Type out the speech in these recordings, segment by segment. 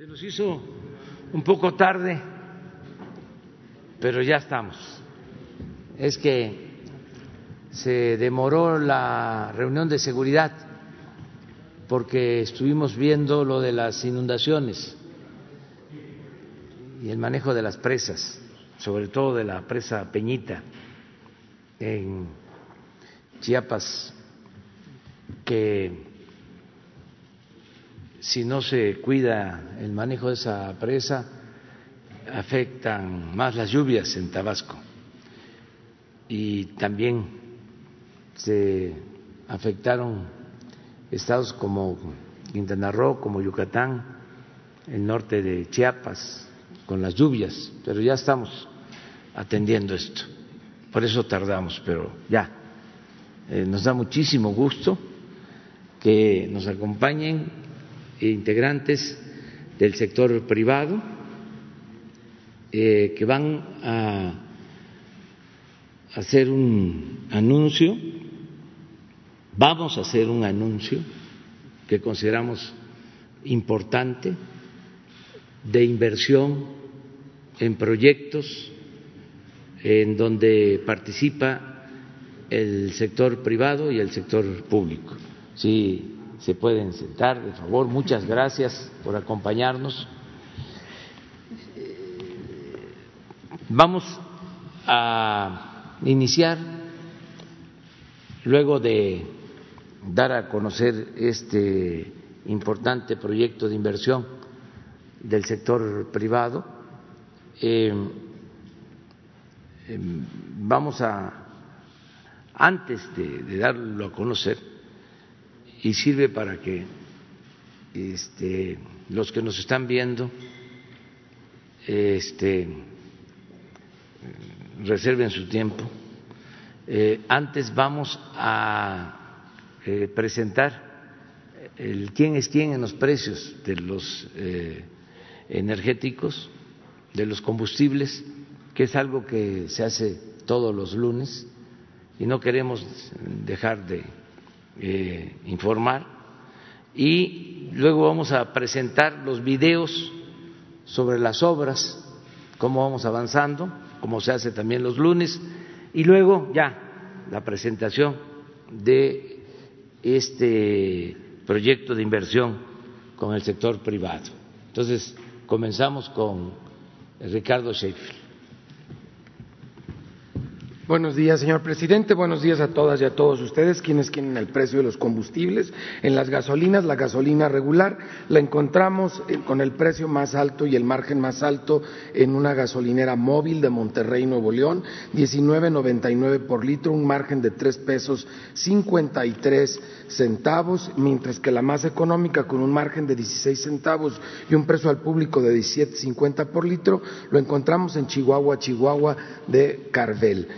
Se nos hizo un poco tarde, pero ya estamos. Es que se demoró la reunión de seguridad porque estuvimos viendo lo de las inundaciones y el manejo de las presas, sobre todo de la presa Peñita en Chiapas, que si no se cuida el manejo de esa presa, afectan más las lluvias en Tabasco y también se afectaron estados como Quintana Roo, como Yucatán, el norte de Chiapas, con las lluvias, pero ya estamos atendiendo esto. Por eso tardamos, pero ya. Eh, nos da muchísimo gusto que nos acompañen integrantes del sector privado eh, que van a hacer un anuncio, vamos a hacer un anuncio que consideramos importante de inversión en proyectos en donde participa el sector privado y el sector público. Sí, se pueden sentar, de favor. Muchas gracias por acompañarnos. Vamos a iniciar, luego de dar a conocer este importante proyecto de inversión del sector privado, eh, em, vamos a, antes de darlo a conocer, y sirve para que este, los que nos están viendo este, reserven su tiempo. Eh, antes vamos a eh, presentar el quién es quién en los precios de los eh, energéticos, de los combustibles, que es algo que se hace todos los lunes y no queremos dejar de eh, informar y luego vamos a presentar los videos sobre las obras, cómo vamos avanzando, como se hace también los lunes, y luego ya la presentación de este proyecto de inversión con el sector privado. Entonces, comenzamos con Ricardo Sheffield. Buenos días, señor presidente. Buenos días a todas y a todos ustedes quienes quieren el precio de los combustibles. En las gasolinas, la gasolina regular la encontramos eh, con el precio más alto y el margen más alto en una gasolinera móvil de Monterrey, Nuevo León, 19.99 por litro, un margen de tres pesos 53 centavos, mientras que la más económica con un margen de 16 centavos y un precio al público de 17.50 por litro, lo encontramos en Chihuahua, Chihuahua de Carvel.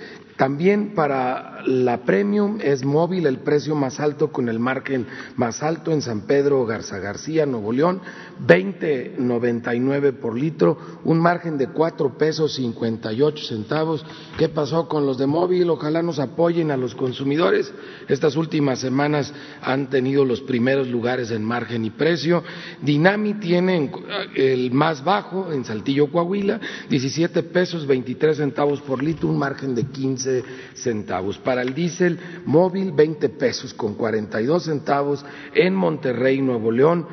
También para la premium es móvil el precio más alto con el margen más alto en San Pedro Garza García, Nuevo León, 20.99 por litro, un margen de cuatro pesos 58 centavos. ¿Qué pasó con los de móvil? Ojalá nos apoyen a los consumidores. Estas últimas semanas han tenido los primeros lugares en margen y precio. Dinami tiene el más bajo en Saltillo, Coahuila, 17 pesos 23 centavos por litro, un margen de 15 centavos. Para el diésel móvil, 20 pesos con 42 centavos en Monterrey, Nuevo León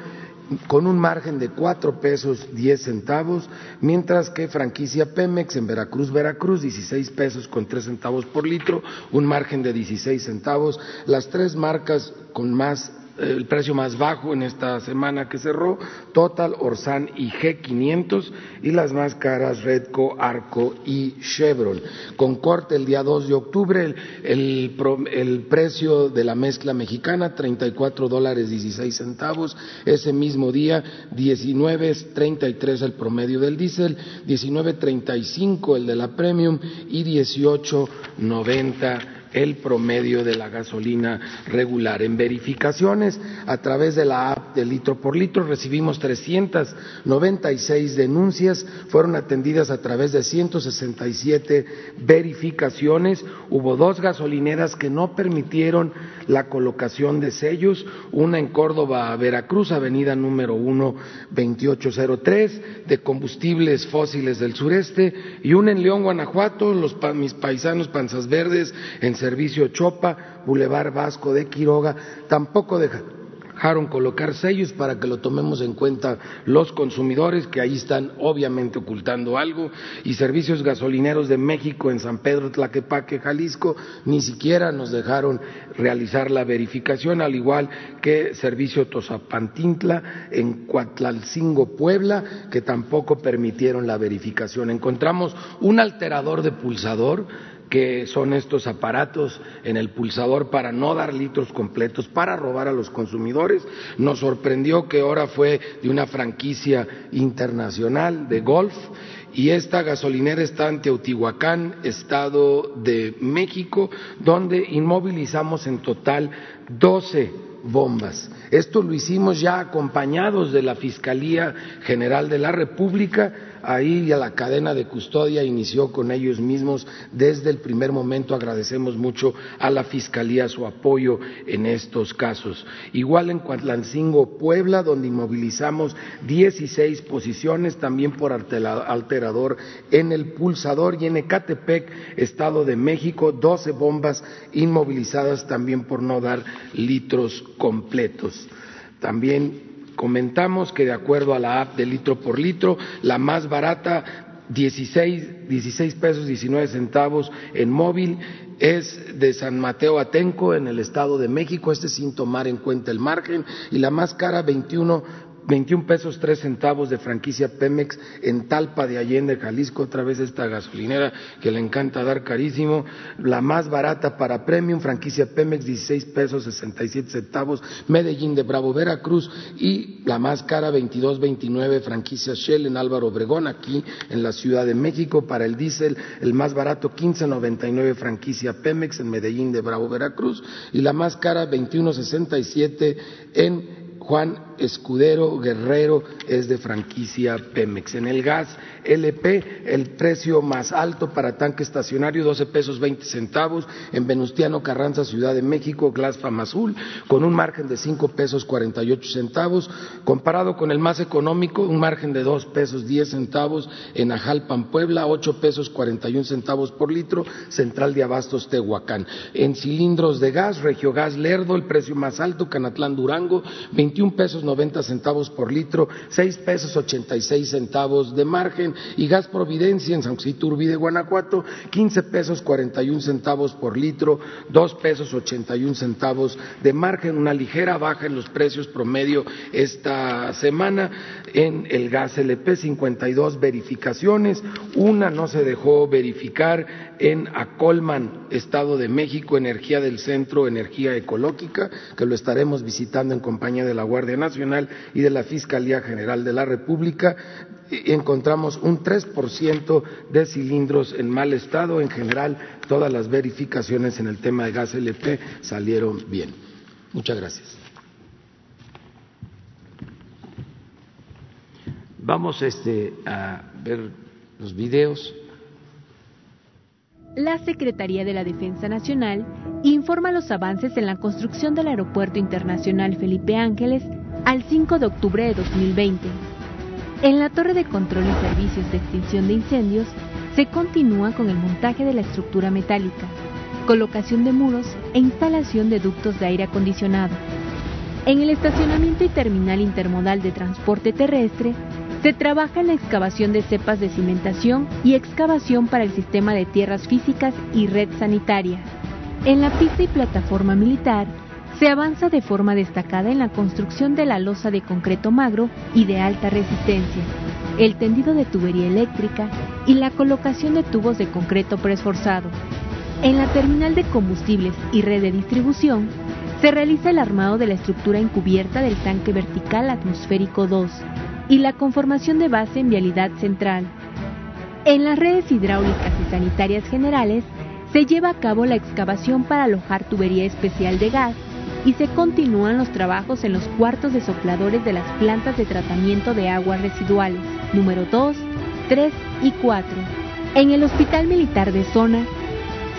con un margen de cuatro pesos diez centavos, mientras que franquicia Pemex en Veracruz, Veracruz, 16 pesos con tres centavos por litro, un margen de 16 centavos. Las tres marcas con más el precio más bajo en esta semana que cerró, Total, Orsan y G500 y las más caras Redco, Arco y Chevron. Con corte el día 2 de octubre, el, precio de la mezcla mexicana, 34 dólares 16 centavos. Ese mismo día, 19.33 el promedio del diésel, 19.35 el de la premium y 18.90 el promedio de la gasolina regular. En verificaciones a través de la app de litro por litro recibimos 396 denuncias, fueron atendidas a través de 167 verificaciones, hubo dos gasolineras que no permitieron la colocación de sellos, una en Córdoba, Veracruz, avenida número 1, 2803, de combustibles fósiles del sureste, y una en León, Guanajuato, los, mis paisanos Panzas Verdes, en servicio Chopa, Boulevard Vasco de Quiroga, tampoco dejaron colocar sellos para que lo tomemos en cuenta los consumidores que ahí están obviamente ocultando algo y servicios gasolineros de México en San Pedro Tlaquepaque, Jalisco, ni siquiera nos dejaron realizar la verificación, al igual que servicio Tosapantintla en Cuatlalcingo, Puebla, que tampoco permitieron la verificación. Encontramos un alterador de pulsador que son estos aparatos en el pulsador para no dar litros completos, para robar a los consumidores. Nos sorprendió que ahora fue de una franquicia internacional de golf y esta gasolinera está en Teotihuacán, Estado de México, donde inmovilizamos en total 12 bombas. Esto lo hicimos ya acompañados de la Fiscalía General de la República ahí ya la cadena de custodia inició con ellos mismos desde el primer momento. Agradecemos mucho a la Fiscalía su apoyo en estos casos. Igual en Cuatlancingo, Puebla, donde inmovilizamos 16 posiciones, también por alterador en el pulsador, y en Ecatepec, Estado de México, 12 bombas inmovilizadas también por no dar litros completos. También Comentamos que de acuerdo a la app de litro por litro, la más barata 16, 16 pesos 19 centavos en móvil es de San Mateo Atenco en el Estado de México, este sin tomar en cuenta el margen, y la más cara 21 21 pesos 3 centavos de franquicia Pemex en Talpa de Allende, Jalisco, otra vez esta gasolinera que le encanta dar carísimo, la más barata para Premium, franquicia Pemex 16 pesos 67 centavos, Medellín de Bravo, Veracruz. Y la más cara 22.29 franquicia Shell en Álvaro Obregón, aquí en la Ciudad de México, para el diésel el más barato 15.99 franquicia Pemex en Medellín de Bravo, Veracruz. Y la más cara 21.67 en Juan Escudero Guerrero es de franquicia Pemex. En el gas LP, el precio más alto para tanque estacionario, 12 pesos 20 centavos. En Venustiano Carranza, Ciudad de México, Glass Famazul, con un margen de 5 pesos 48 centavos. Comparado con el más económico, un margen de 2 pesos 10 centavos. En Ajalpan, Puebla, 8 pesos 41 centavos por litro. Central de Abastos, Tehuacán. En cilindros de gas, Regiogas Lerdo, el precio más alto, Canatlán, Durango, 21 pesos 90 centavos por litro, 6 pesos 86 centavos de margen. Y gas Providencia en San José de Guanajuato, 15 pesos 41 centavos por litro, 2 pesos 81 centavos de margen, una ligera baja en los precios promedio esta semana en el gas LP, 52 verificaciones, una no se dejó verificar en Acolman, Estado de México, Energía del Centro, Energía Ecológica, que lo estaremos visitando en compañía de la Guardia Nacional y de la Fiscalía General de la República. Encontramos un 3% de cilindros en mal estado. En general, todas las verificaciones en el tema de gas LP salieron bien. Muchas gracias. Vamos este, a ver los videos. La Secretaría de la Defensa Nacional informa los avances en la construcción del Aeropuerto Internacional Felipe Ángeles al 5 de octubre de 2020. En la torre de control y servicios de extinción de incendios se continúa con el montaje de la estructura metálica, colocación de muros e instalación de ductos de aire acondicionado. En el estacionamiento y terminal intermodal de transporte terrestre se trabaja en la excavación de cepas de cimentación y excavación para el sistema de tierras físicas y red sanitaria. En la pista y plataforma militar se avanza de forma destacada en la construcción de la losa de concreto magro y de alta resistencia, el tendido de tubería eléctrica y la colocación de tubos de concreto preesforzado. En la terminal de combustibles y red de distribución se realiza el armado de la estructura encubierta del tanque vertical atmosférico 2 y la conformación de base en vialidad central. En las redes hidráulicas y sanitarias generales se lleva a cabo la excavación para alojar tubería especial de gas y se continúan los trabajos en los cuartos de sopladores de las plantas de tratamiento de aguas residuales, número 2, 3 y 4. En el Hospital Militar de Zona,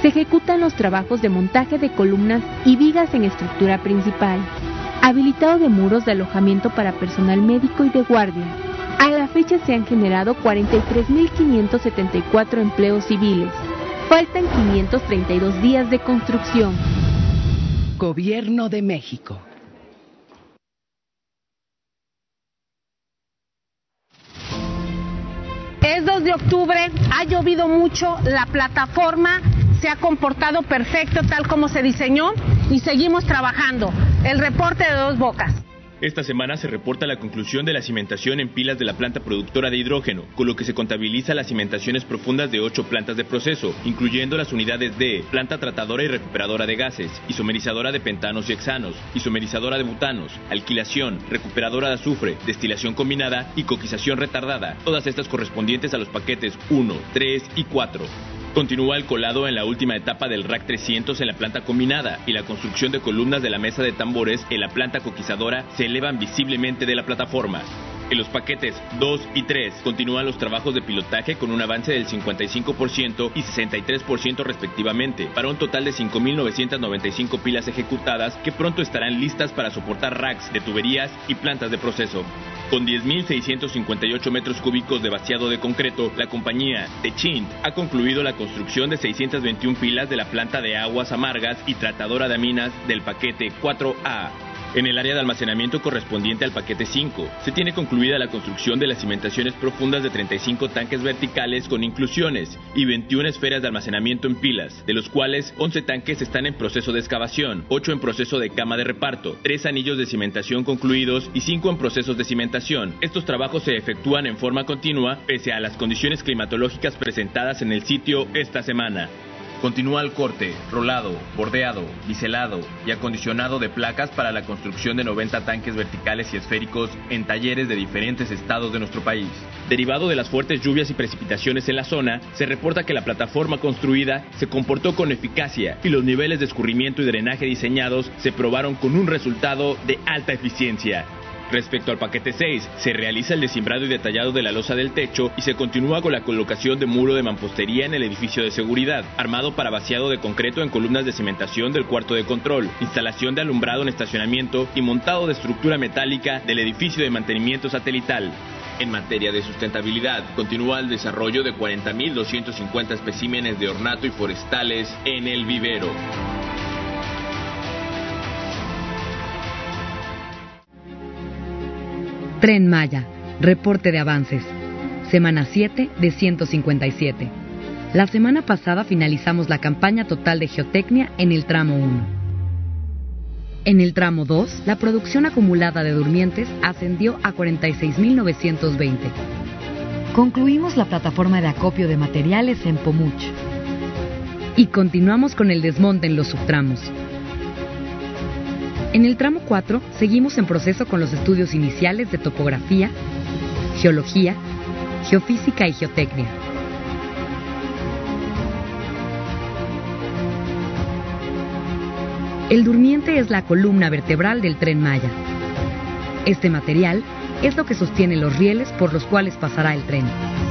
se ejecutan los trabajos de montaje de columnas y vigas en estructura principal, habilitado de muros de alojamiento para personal médico y de guardia. A la fecha se han generado 43.574 empleos civiles. Faltan 532 días de construcción. Gobierno de México. Es 2 de octubre, ha llovido mucho, la plataforma se ha comportado perfecto tal como se diseñó y seguimos trabajando. El reporte de dos bocas. Esta semana se reporta la conclusión de la cimentación en pilas de la planta productora de hidrógeno, con lo que se contabiliza las cimentaciones profundas de ocho plantas de proceso, incluyendo las unidades de planta tratadora y recuperadora de gases, isomerizadora de pentanos y hexanos, isomerizadora de butanos, alquilación, recuperadora de azufre, destilación combinada y coquización retardada, todas estas correspondientes a los paquetes 1, 3 y 4. Continúa el colado en la última etapa del RAC 300 en la planta combinada y la construcción de columnas de la mesa de tambores en la planta coquizadora se elevan visiblemente de la plataforma. En los paquetes 2 y 3 continúan los trabajos de pilotaje con un avance del 55% y 63% respectivamente, para un total de 5.995 pilas ejecutadas que pronto estarán listas para soportar racks de tuberías y plantas de proceso. Con 10.658 metros cúbicos de vaciado de concreto, la compañía Techint ha concluido la construcción de 621 pilas de la planta de aguas amargas y tratadora de aminas del paquete 4A. En el área de almacenamiento correspondiente al paquete 5, se tiene concluida la construcción de las cimentaciones profundas de 35 tanques verticales con inclusiones y 21 esferas de almacenamiento en pilas, de los cuales 11 tanques están en proceso de excavación, 8 en proceso de cama de reparto, 3 anillos de cimentación concluidos y 5 en procesos de cimentación. Estos trabajos se efectúan en forma continua pese a las condiciones climatológicas presentadas en el sitio esta semana. Continúa el corte, rolado, bordeado, biselado y acondicionado de placas para la construcción de 90 tanques verticales y esféricos en talleres de diferentes estados de nuestro país. Derivado de las fuertes lluvias y precipitaciones en la zona, se reporta que la plataforma construida se comportó con eficacia y los niveles de escurrimiento y drenaje diseñados se probaron con un resultado de alta eficiencia. Respecto al paquete 6, se realiza el desimbrado y detallado de la losa del techo y se continúa con la colocación de muro de mampostería en el edificio de seguridad, armado para vaciado de concreto en columnas de cimentación del cuarto de control, instalación de alumbrado en estacionamiento y montado de estructura metálica del edificio de mantenimiento satelital. En materia de sustentabilidad, continúa el desarrollo de 40.250 especímenes de ornato y forestales en el vivero. Tren Maya, reporte de avances. Semana 7 de 157. La semana pasada finalizamos la campaña total de geotecnia en el tramo 1. En el tramo 2, la producción acumulada de durmientes ascendió a 46.920. Concluimos la plataforma de acopio de materiales en Pomuch. Y continuamos con el desmonte en los subtramos. En el tramo 4 seguimos en proceso con los estudios iniciales de topografía, geología, geofísica y geotecnia. El durmiente es la columna vertebral del tren Maya. Este material es lo que sostiene los rieles por los cuales pasará el tren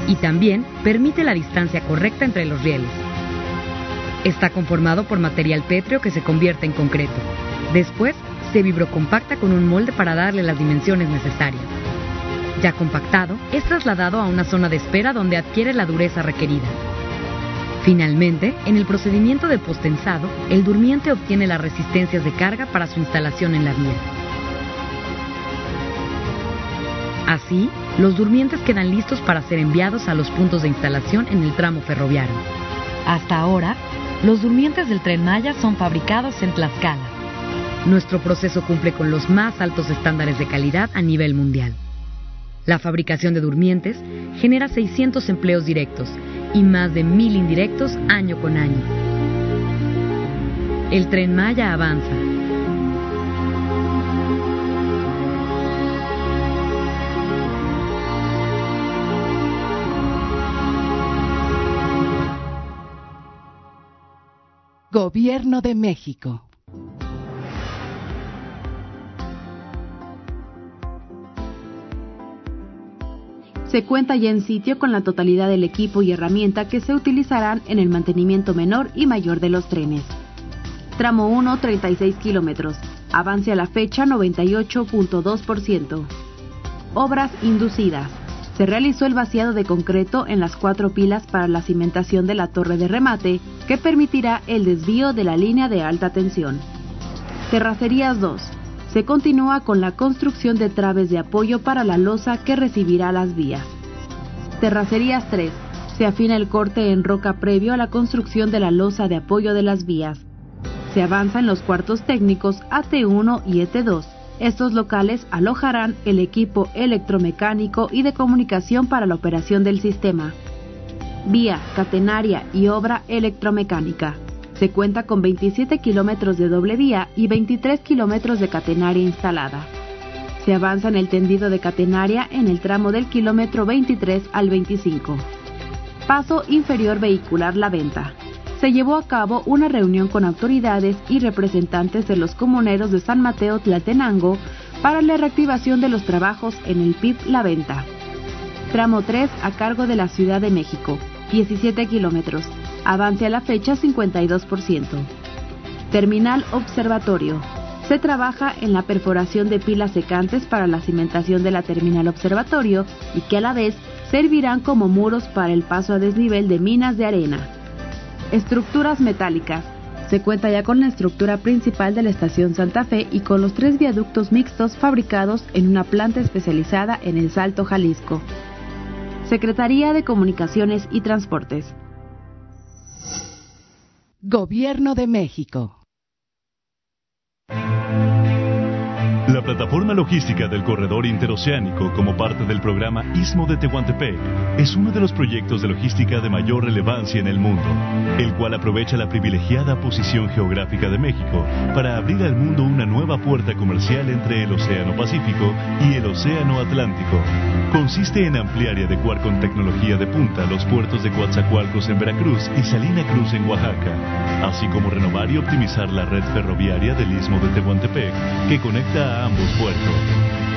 y también permite la distancia correcta entre los rieles. Está conformado por material pétreo que se convierte en concreto. Después se vibrocompacta con un molde para darle las dimensiones necesarias. Ya compactado, es trasladado a una zona de espera donde adquiere la dureza requerida. Finalmente, en el procedimiento de postensado, el durmiente obtiene las resistencias de carga para su instalación en la vía. Así, los durmientes quedan listos para ser enviados a los puntos de instalación en el tramo ferroviario. Hasta ahora, los durmientes del tren Maya son fabricados en Tlaxcala. Nuestro proceso cumple con los más altos estándares de calidad a nivel mundial. La fabricación de durmientes genera 600 empleos directos y más de 1.000 indirectos año con año. El tren Maya avanza. Gobierno de México. Se cuenta ya en sitio con la totalidad del equipo y herramienta que se utilizarán en el mantenimiento menor y mayor de los trenes. Tramo 1, 36 kilómetros. Avance a la fecha 98.2%. Obras inducidas. Se realizó el vaciado de concreto en las cuatro pilas para la cimentación de la torre de remate, que permitirá el desvío de la línea de alta tensión. Terracerías 2. Se continúa con la construcción de traves de apoyo para la losa que recibirá las vías. Terracerías 3. Se afina el corte en roca previo a la construcción de la losa de apoyo de las vías. Se avanza en los cuartos técnicos AT1 y ET2 estos locales alojarán el equipo electromecánico y de comunicación para la operación del sistema. Vía, catenaria y obra electromecánica. Se cuenta con 27 kilómetros de doble vía y 23 kilómetros de catenaria instalada. Se avanza en el tendido de catenaria en el tramo del kilómetro 23 al 25. Paso inferior vehicular La Venta se llevó a cabo una reunión con autoridades y representantes de los comuneros de San Mateo Tlatenango para la reactivación de los trabajos en el PIB La Venta. Tramo 3 a cargo de la Ciudad de México, 17 kilómetros, avance a la fecha 52%. Terminal Observatorio. Se trabaja en la perforación de pilas secantes para la cimentación de la terminal observatorio y que a la vez servirán como muros para el paso a desnivel de minas de arena. Estructuras metálicas. Se cuenta ya con la estructura principal de la estación Santa Fe y con los tres viaductos mixtos fabricados en una planta especializada en el Salto Jalisco. Secretaría de Comunicaciones y Transportes. Gobierno de México. La plataforma logística del corredor interoceánico como parte del programa Istmo de Tehuantepec es uno de los proyectos de logística de mayor relevancia en el mundo, el cual aprovecha la privilegiada posición geográfica de México para abrir al mundo una nueva puerta comercial entre el Océano Pacífico y el Océano Atlántico. Consiste en ampliar y adecuar con tecnología de punta los puertos de Coatzacoalcos en Veracruz y Salina Cruz en Oaxaca, así como renovar y optimizar la red ferroviaria del Istmo de Tehuantepec que conecta a ambos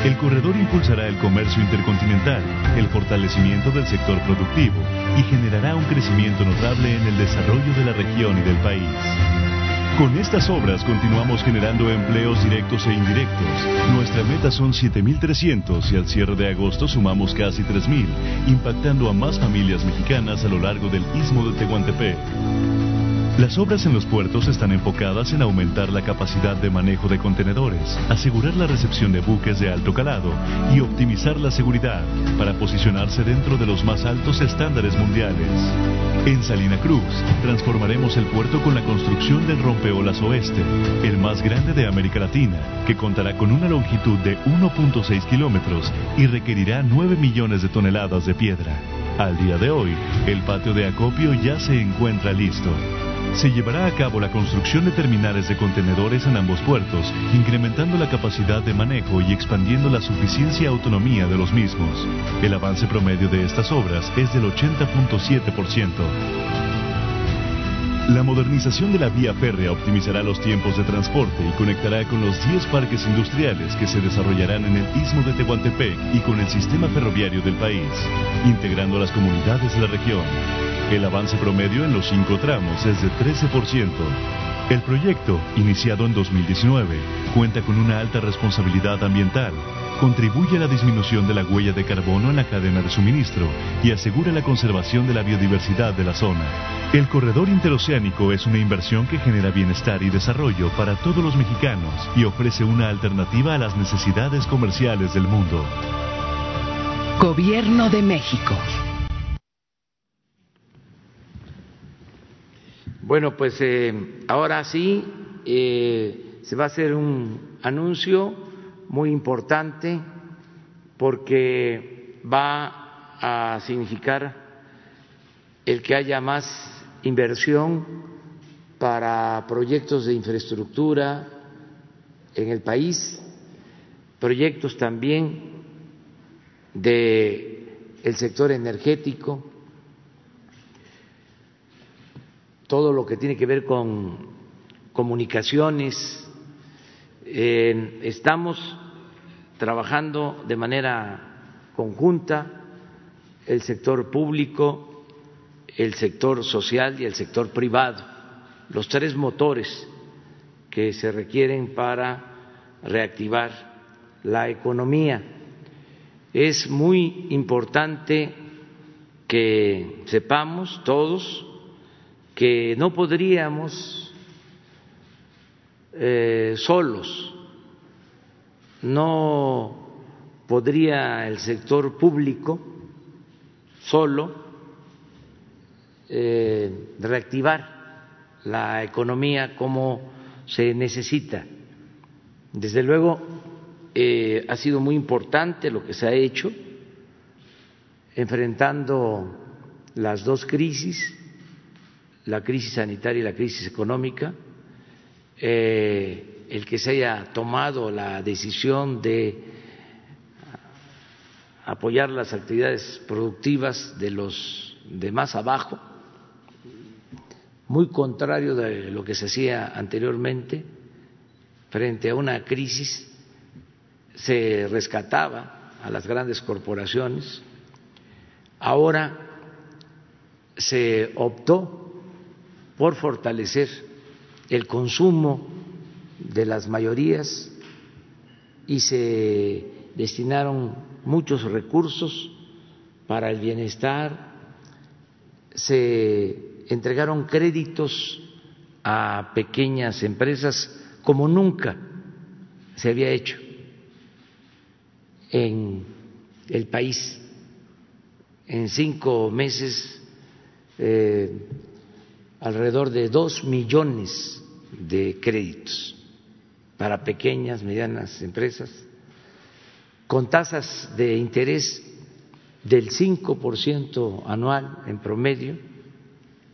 El corredor impulsará el comercio intercontinental, el fortalecimiento del sector productivo y generará un crecimiento notable en el desarrollo de la región y del país. Con estas obras continuamos generando empleos directos e indirectos. Nuestra meta son 7.300 y al cierre de agosto sumamos casi 3.000, impactando a más familias mexicanas a lo largo del istmo de Tehuantepec. Las obras en los puertos están enfocadas en aumentar la capacidad de manejo de contenedores, asegurar la recepción de buques de alto calado y optimizar la seguridad para posicionarse dentro de los más altos estándares mundiales. En Salina Cruz, transformaremos el puerto con la construcción del Rompeolas Oeste, el más grande de América Latina, que contará con una longitud de 1.6 kilómetros y requerirá 9 millones de toneladas de piedra. Al día de hoy, el patio de acopio ya se encuentra listo. Se llevará a cabo la construcción de terminales de contenedores en ambos puertos, incrementando la capacidad de manejo y expandiendo la suficiencia y autonomía de los mismos. El avance promedio de estas obras es del 80.7%. La modernización de la vía férrea optimizará los tiempos de transporte y conectará con los 10 parques industriales que se desarrollarán en el istmo de Tehuantepec y con el sistema ferroviario del país, integrando a las comunidades de la región. El avance promedio en los cinco tramos es de 13%. El proyecto, iniciado en 2019, cuenta con una alta responsabilidad ambiental, contribuye a la disminución de la huella de carbono en la cadena de suministro y asegura la conservación de la biodiversidad de la zona. El corredor interoceánico es una inversión que genera bienestar y desarrollo para todos los mexicanos y ofrece una alternativa a las necesidades comerciales del mundo. Gobierno de México. Bueno, pues eh, ahora sí eh, se va a hacer un anuncio muy importante porque va a significar el que haya más inversión para proyectos de infraestructura en el país, proyectos también de el sector energético todo lo que tiene que ver con comunicaciones. estamos trabajando de manera conjunta el sector público, el sector social y el sector privado, los tres motores que se requieren para reactivar la economía. Es muy importante que sepamos todos que no podríamos eh, solos, no podría el sector público solo eh, reactivar la economía como se necesita. Desde luego, eh, ha sido muy importante lo que se ha hecho enfrentando las dos crisis, la crisis sanitaria y la crisis económica, eh, el que se haya tomado la decisión de apoyar las actividades productivas de los de más abajo, muy contrario de lo que se hacía anteriormente, frente a una crisis se rescataba a las grandes corporaciones, ahora se optó por fortalecer el consumo de las mayorías y se destinaron muchos recursos para el bienestar, se entregaron créditos a pequeñas empresas como nunca se había hecho en el país. En cinco meses, eh, alrededor de dos millones de créditos para pequeñas, medianas empresas con tasas de interés del 5% anual en promedio,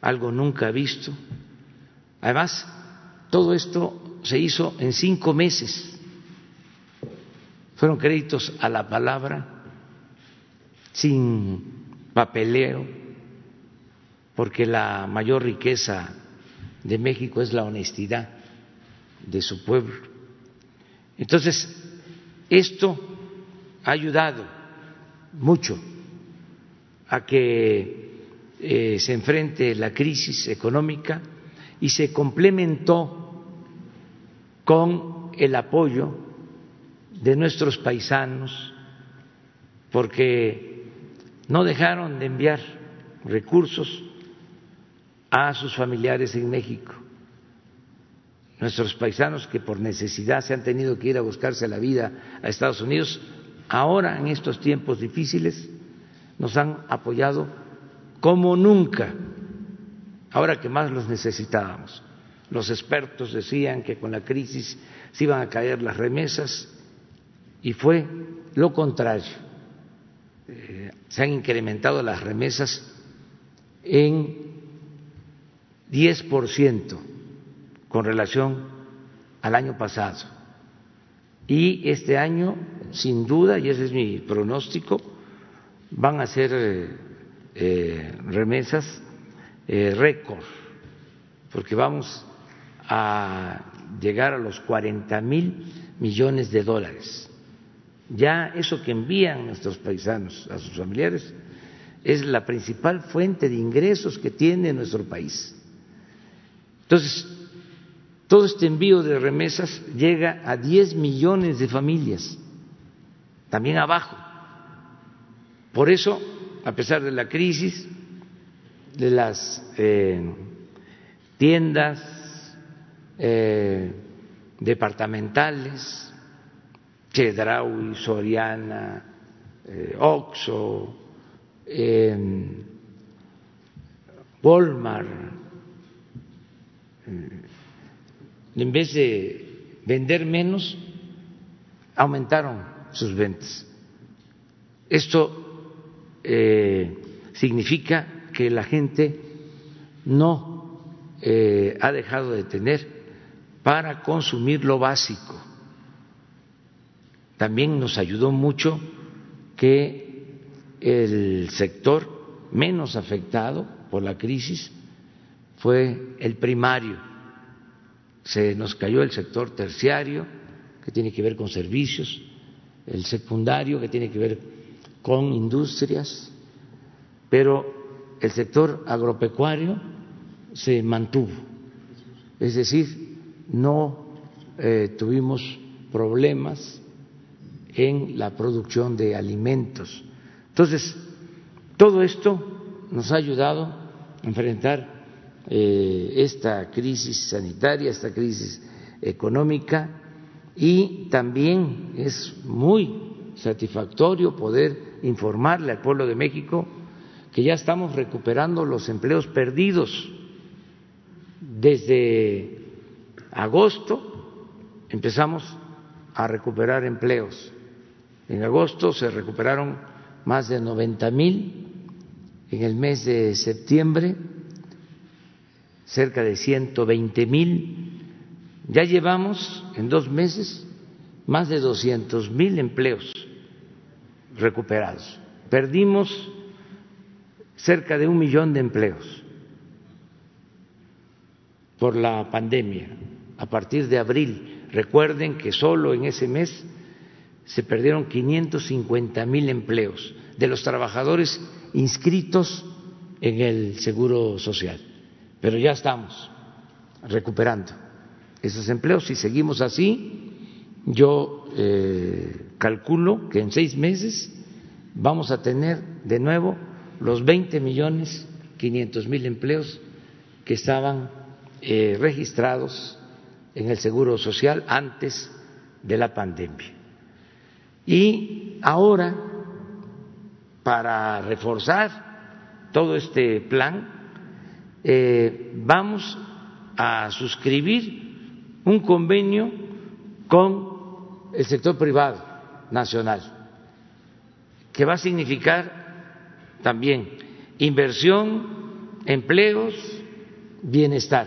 algo nunca visto. Además, todo esto se hizo en cinco meses. Fueron créditos a la palabra, sin papeleo, porque la mayor riqueza de México es la honestidad de su pueblo. Entonces, esto ha ayudado mucho a que eh, se enfrente la crisis económica y se complementó con el apoyo de nuestros paisanos porque no dejaron de enviar recursos a sus familiares en México. Nuestros paisanos que por necesidad se han tenido que ir a buscarse la vida a Estados Unidos ahora en estos tiempos difíciles nos han apoyado como nunca, ahora que más los necesitábamos. Los expertos decían que con la crisis se iban a caer las remesas y fue lo contrario. Eh, se han incrementado las remesas en 10% con relación al año pasado. Y este año sin duda, y ese es mi pronóstico, van a ser eh, eh, remesas eh, récord, porque vamos a llegar a los 40 mil millones de dólares. Ya eso que envían nuestros paisanos a sus familiares es la principal fuente de ingresos que tiene nuestro país. Entonces, todo este envío de remesas llega a 10 millones de familias también abajo. Por eso, a pesar de la crisis, de las eh, tiendas eh, departamentales, Chedraui, Soriana, eh, Oxo, Walmart, en vez de vender menos, aumentaron sus ventas. Esto eh, significa que la gente no eh, ha dejado de tener para consumir lo básico. También nos ayudó mucho que el sector menos afectado por la crisis fue el primario. Se nos cayó el sector terciario, que tiene que ver con servicios, el secundario, que tiene que ver con industrias, pero el sector agropecuario se mantuvo. Es decir, no eh, tuvimos problemas en la producción de alimentos. Entonces, todo esto nos ha ayudado a enfrentar eh, esta crisis sanitaria, esta crisis económica y también es muy satisfactorio poder informarle al pueblo de México que ya estamos recuperando los empleos perdidos desde agosto empezamos a recuperar empleos. En agosto se recuperaron más de 90 mil, en el mes de septiembre cerca de 120 mil, ya llevamos en dos meses más de 200 mil empleos recuperados. Perdimos cerca de un millón de empleos por la pandemia a partir de abril. Recuerden que solo en ese mes se perdieron 550 mil empleos de los trabajadores inscritos en el Seguro Social. Pero ya estamos recuperando esos empleos. Si seguimos así, yo eh, calculo que en seis meses vamos a tener de nuevo los 20 millones 500 mil empleos que estaban eh, registrados en el Seguro Social antes de la pandemia. Y ahora, para reforzar todo este plan, eh, vamos a suscribir un convenio con el sector privado nacional, que va a significar también inversión, empleos, bienestar.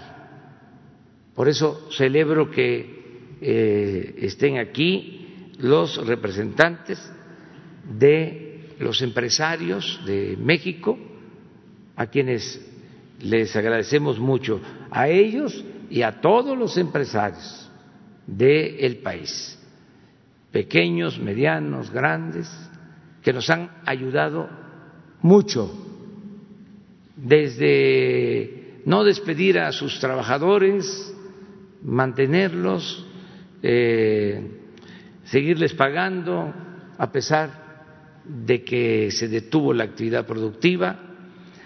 Por eso celebro que eh, estén aquí los representantes de los empresarios de México, a quienes les agradecemos mucho, a ellos y a todos los empresarios del país, pequeños, medianos, grandes, que nos han ayudado mucho. Desde no despedir a sus trabajadores, mantenerlos, eh, seguirles pagando a pesar de que se detuvo la actividad productiva,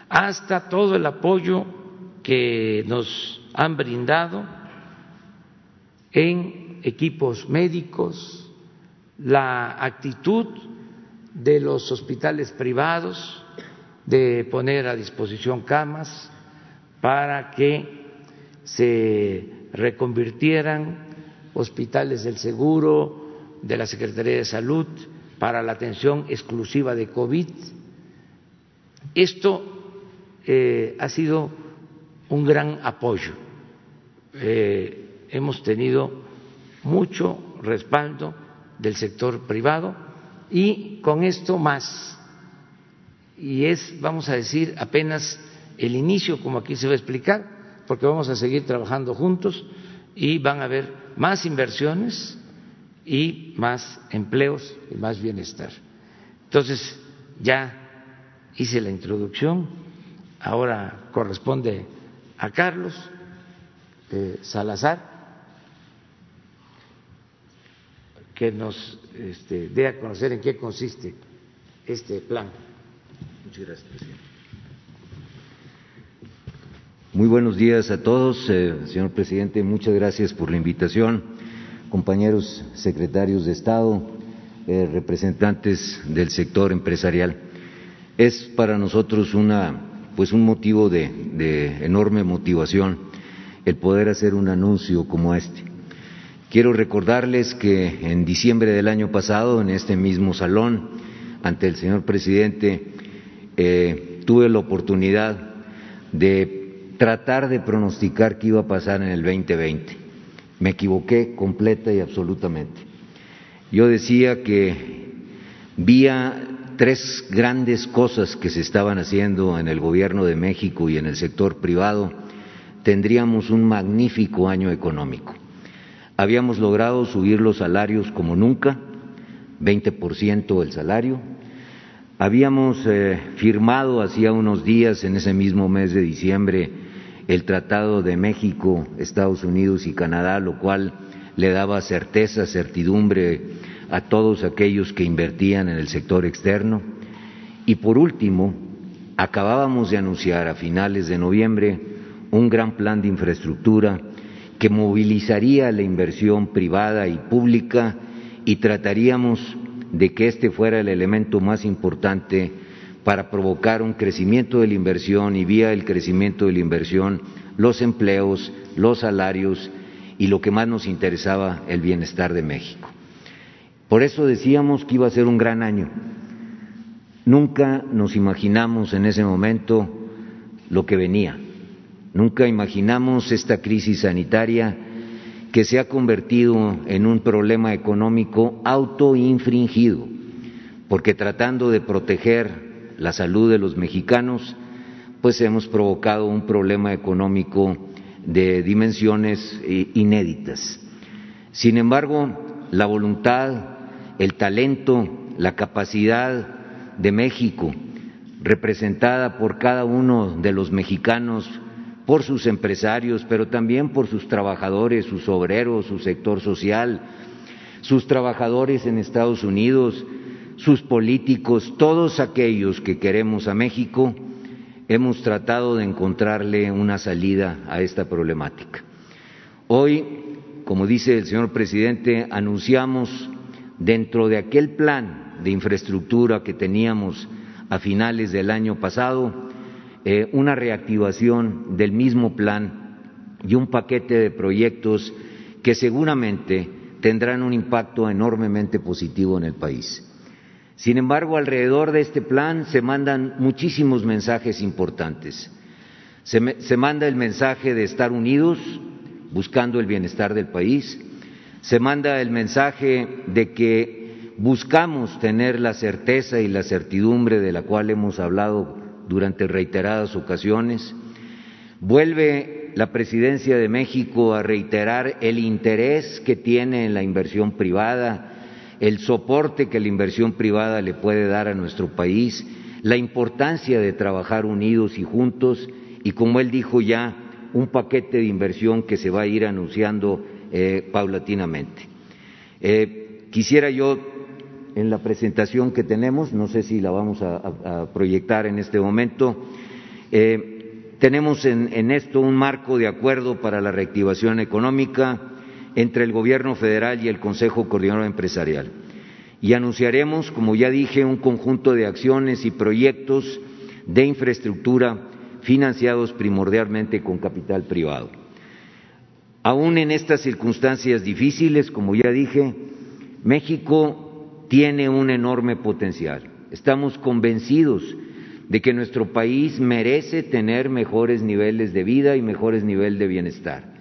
hasta todo el apoyo que nos han brindado en equipos médicos, la actitud de los hospitales privados de poner a disposición camas para que se reconvirtieran hospitales del seguro, de la Secretaría de Salud para la atención exclusiva de COVID. Esto eh, ha sido un gran apoyo. Eh, hemos tenido mucho respaldo del sector privado y con esto más. Y es, vamos a decir, apenas el inicio, como aquí se va a explicar, porque vamos a seguir trabajando juntos y van a haber más inversiones y más empleos y más bienestar. Entonces, ya hice la introducción, ahora corresponde a Carlos eh, Salazar que nos este, dé a conocer en qué consiste este plan. Muchas gracias, presidente. Muy buenos días a todos, eh, señor presidente. Muchas gracias por la invitación compañeros secretarios de Estado, eh, representantes del sector empresarial. Es para nosotros una, pues un motivo de, enorme motivación el poder hacer un anuncio como este. Quiero recordarles que en diciembre del año pasado, en este mismo salón, ante el señor presidente, eh, tuve la oportunidad de tratar de pronosticar qué iba a pasar en el 2020 me equivoqué completa y absolutamente. Yo decía que vía tres grandes cosas que se estaban haciendo en el gobierno de México y en el sector privado tendríamos un magnífico año económico. Habíamos logrado subir los salarios como nunca, 20% el salario. Habíamos eh, firmado hacía unos días, en ese mismo mes de diciembre, el Tratado de México, Estados Unidos y Canadá, lo cual le daba certeza, certidumbre a todos aquellos que invertían en el sector externo. Y por último, acabábamos de anunciar a finales de noviembre un gran plan de infraestructura que movilizaría la inversión privada y pública y trataríamos de que este fuera el elemento más importante para provocar un crecimiento de la inversión y vía el crecimiento de la inversión los empleos, los salarios y lo que más nos interesaba, el bienestar de México. Por eso decíamos que iba a ser un gran año. Nunca nos imaginamos en ese momento lo que venía. Nunca imaginamos esta crisis sanitaria que se ha convertido en un problema económico autoinfringido, porque tratando de proteger la salud de los mexicanos, pues hemos provocado un problema económico de dimensiones eh, inéditas. Sin embargo, la voluntad, el talento, la capacidad de México, representada por cada uno de los mexicanos, por sus empresarios, pero también por sus trabajadores, sus obreros, su sector social, sus trabajadores en Estados Unidos, sus políticos, todos aquellos que queremos a México, hemos tratado de encontrarle una salida a esta problemática. Hoy, como dice el señor presidente, anunciamos dentro de aquel plan de infraestructura que teníamos a finales del año pasado, eh, una reactivación del mismo plan y un paquete de proyectos que seguramente tendrán un impacto enormemente positivo en el país. Sin embargo, alrededor de este plan se mandan muchísimos mensajes importantes. Se, se, manda el mensaje de estar unidos, buscando el bienestar del país. Se manda el mensaje de que buscamos tener la certeza y la certidumbre de la cual hemos hablado durante reiteradas ocasiones. Vuelve la presidencia de México a reiterar el interés que tiene en la inversión privada, el soporte que la inversión privada le puede dar a nuestro país, la importancia de trabajar unidos y juntos y, como él dijo ya, un paquete de inversión que se va a ir anunciando eh, paulatinamente. Eh, quisiera yo, en la presentación que tenemos, no sé si la vamos a, proyectar en este momento, eh, tenemos en, en esto un marco de acuerdo para la reactivación económica, entre el Gobierno federal y el Consejo Coordinador Empresarial. Y anunciaremos, como ya dije, un conjunto de acciones y proyectos de infraestructura financiados primordialmente con capital privado. Aún en estas circunstancias difíciles, como ya dije, México tiene un enorme potencial. Estamos convencidos de que nuestro país merece tener mejores niveles de vida y mejores niveles de bienestar.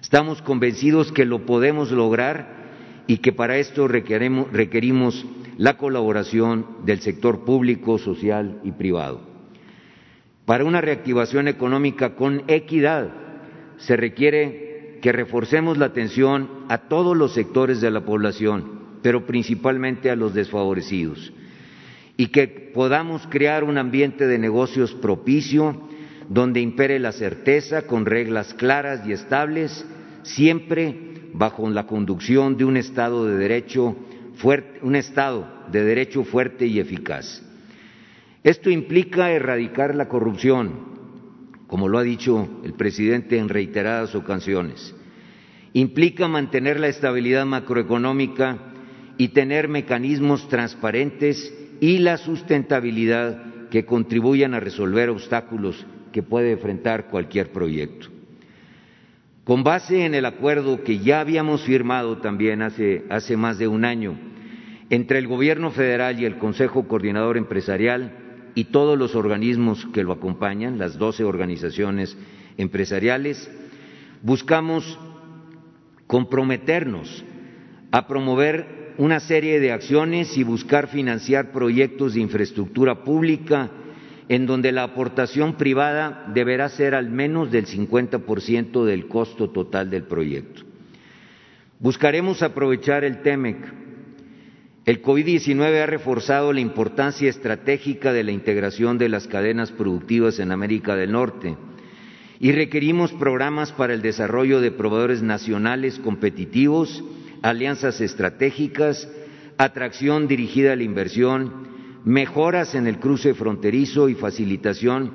Estamos convencidos que lo podemos lograr y que para esto requerimos la colaboración del sector público, social y privado. Para una reactivación económica con equidad se requiere que reforcemos la atención a todos los sectores de la población, pero principalmente a los desfavorecidos, y que podamos crear un ambiente de negocios propicio donde impere la certeza con reglas claras y estables, siempre bajo la conducción de un Estado de derecho fuerte, un Estado de derecho fuerte y eficaz. Esto implica erradicar la corrupción, como lo ha dicho el presidente en reiteradas ocasiones. Implica mantener la estabilidad macroeconómica y tener mecanismos transparentes y la sustentabilidad que contribuyan a resolver obstáculos que puede enfrentar cualquier proyecto. Con base en el acuerdo que ya habíamos firmado también hace, hace más de un año entre el Gobierno federal y el Consejo Coordinador Empresarial y todos los organismos que lo acompañan, las doce organizaciones empresariales, buscamos comprometernos a promover una serie de acciones y buscar financiar proyectos de infraestructura pública en donde la aportación privada deberá ser al menos del 50% del costo total del proyecto. Buscaremos aprovechar el TEMEC. El COVID-19 ha reforzado la importancia estratégica de la integración de las cadenas productivas en América del Norte y requerimos programas para el desarrollo de proveedores nacionales competitivos, alianzas estratégicas, atracción dirigida a la inversión, mejoras en el cruce fronterizo y facilitación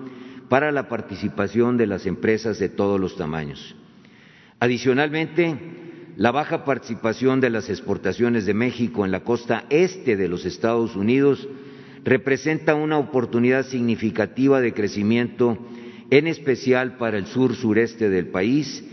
para la participación de las empresas de todos los tamaños. Adicionalmente, la baja participación de las exportaciones de México en la costa este de los Estados Unidos representa una oportunidad significativa de crecimiento en especial para el sur sureste del país,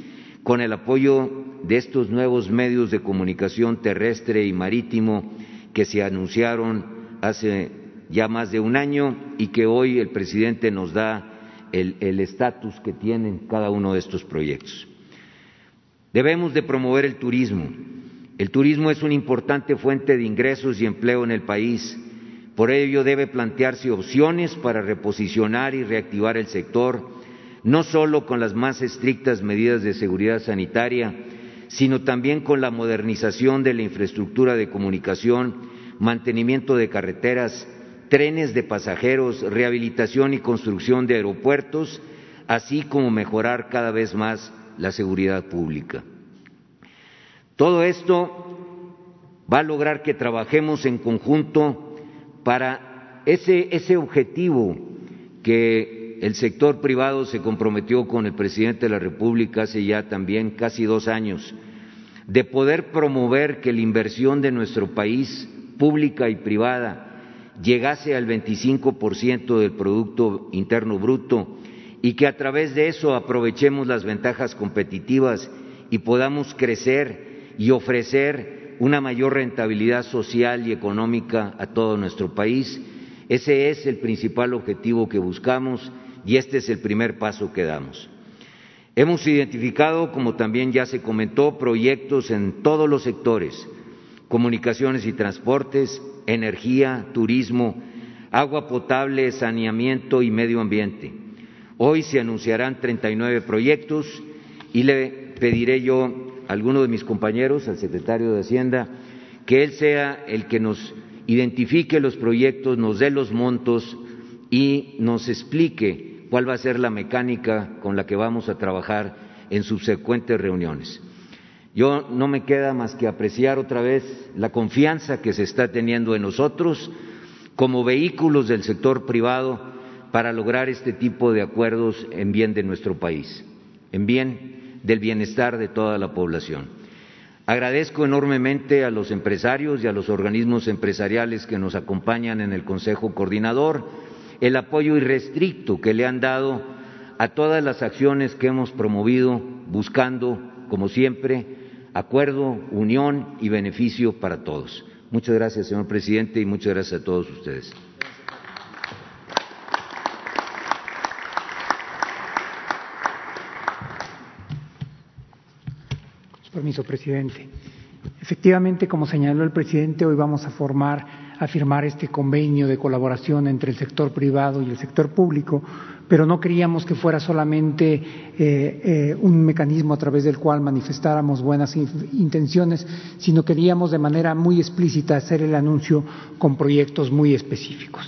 con el apoyo de estos nuevos medios de comunicación terrestre y marítimo que se anunciaron hace ya más de un año y que hoy el presidente nos da el estatus que tienen cada uno de estos proyectos. Debemos de promover el turismo. El turismo es una importante fuente de ingresos y empleo en el país por ello debe plantearse opciones para reposicionar y reactivar el sector, no solo con las más estrictas medidas de seguridad sanitaria, sino también con la modernización de la infraestructura de comunicación, mantenimiento de carreteras, trenes de pasajeros, rehabilitación y construcción de aeropuertos, así como mejorar cada vez más la seguridad pública. Todo esto va a lograr que trabajemos en conjunto para ese, objetivo que el sector privado se comprometió con el presidente de la República hace ya también casi dos años, de poder promover que la inversión de nuestro país, pública y privada, llegase al 25% del Producto Interno Bruto y que a través de eso aprovechemos las ventajas competitivas y podamos crecer y ofrecer una mayor rentabilidad social y económica a todo nuestro país. Ese es el principal objetivo que buscamos y este es el primer paso que damos. Hemos identificado, como también ya se comentó, proyectos en todos los sectores, comunicaciones y transportes, energía, turismo, agua potable, saneamiento y medio ambiente. Hoy se anunciarán 39 proyectos y le pediré yo alguno de mis compañeros, al secretario de Hacienda, que él sea el que nos identifique los proyectos, nos dé los montos y nos explique cuál va a ser la mecánica con la que vamos a trabajar en subsecuentes reuniones. Yo no me queda más que apreciar otra vez la confianza que se está teniendo en nosotros como vehículos del sector privado para lograr este tipo de acuerdos en bien de nuestro país, en bien del bienestar de toda la población. Agradezco enormemente a los empresarios y a los organismos empresariales que nos acompañan en el Consejo Coordinador el apoyo irrestricto que le han dado a todas las acciones que hemos promovido buscando, como siempre, acuerdo, unión y beneficio para todos. Muchas gracias, señor presidente, y muchas gracias a todos ustedes. Permiso, presidente. Efectivamente, como señaló el presidente, hoy vamos a formar, a firmar este convenio de colaboración entre el sector privado y el sector público, pero no queríamos que fuera solamente eh, eh, un mecanismo a través del cual manifestáramos buenas intenciones, sino queríamos de manera muy explícita hacer el anuncio con proyectos muy específicos.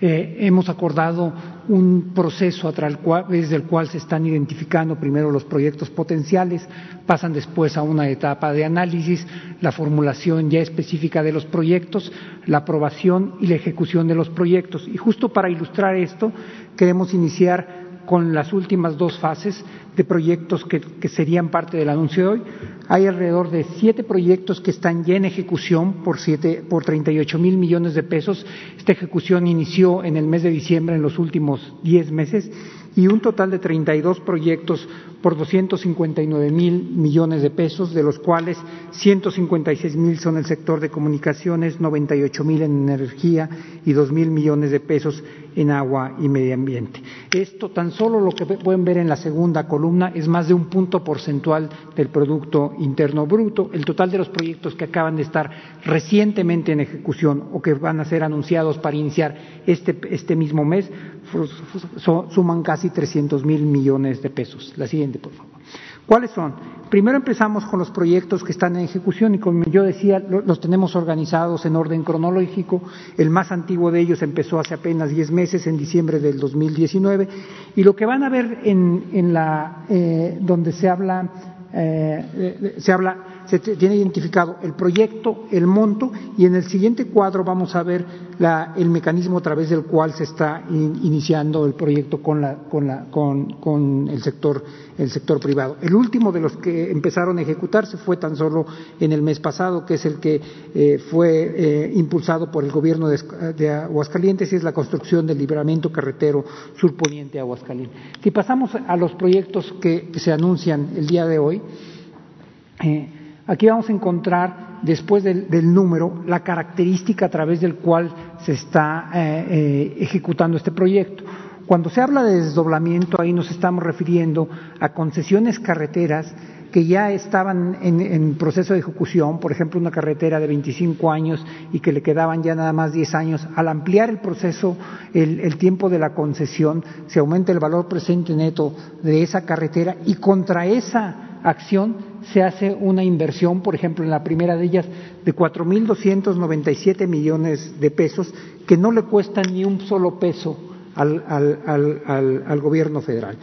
Eh, hemos acordado un proceso a través del cual se están identificando primero los proyectos potenciales, pasan después a una etapa de análisis, la formulación ya específica de los proyectos, la aprobación y la ejecución de los proyectos. Y justo para ilustrar esto, queremos iniciar con las últimas dos fases de proyectos que, serían parte del anuncio de hoy. Hay alrededor de siete proyectos que están ya en ejecución por, siete, por 38 mil millones de pesos. Esta ejecución inició en el mes de diciembre, en los últimos diez meses, y un total de 32 proyectos por 259 mil millones de pesos, de los cuales 156 mil son el sector de comunicaciones, 98 mil en energía y 2 mil millones de pesos en agua y medio ambiente. Esto, tan solo lo que pueden ver en la segunda columna, es más de un punto porcentual del Producto Interno Bruto. El total de los proyectos que acaban de estar recientemente en ejecución o que van a ser anunciados para iniciar este, este mismo mes suman casi 300 mil millones de pesos. La siguiente, por favor. ¿Cuáles son? Primero empezamos con los proyectos que están en ejecución y como yo decía, los tenemos organizados en orden cronológico. El más antiguo de ellos empezó hace apenas 10 meses, en diciembre del 2019. Y lo que van a ver en, la, eh, donde se habla, eh, se habla se tiene identificado el proyecto, el monto y en el siguiente cuadro vamos a ver el mecanismo a través del cual se está iniciando el proyecto con, el, sector, el sector privado. El último de los que empezaron a ejecutarse fue tan solo en el mes pasado, que es el que eh, fue eh, impulsado por el gobierno de, Aguascalientes y es la construcción del libramiento carretero surponiente Aguascalientes. Si pasamos a los proyectos que, se anuncian el día de hoy, eh, Aquí vamos a encontrar, después del, número, la característica a través del cual se está eh, eh, ejecutando este proyecto. Cuando se habla de desdoblamiento, ahí nos estamos refiriendo a concesiones carreteras que ya estaban en, proceso de ejecución, por ejemplo, una carretera de 25 años y que le quedaban ya nada más 10 años, al ampliar el proceso, el, el, tiempo de la concesión, se aumenta el valor presente neto de esa carretera y contra esa acción se hace una inversión, por ejemplo, en la primera de ellas, de 4.297 millones de pesos, que no le cuesta ni un solo peso al, al, gobierno federal.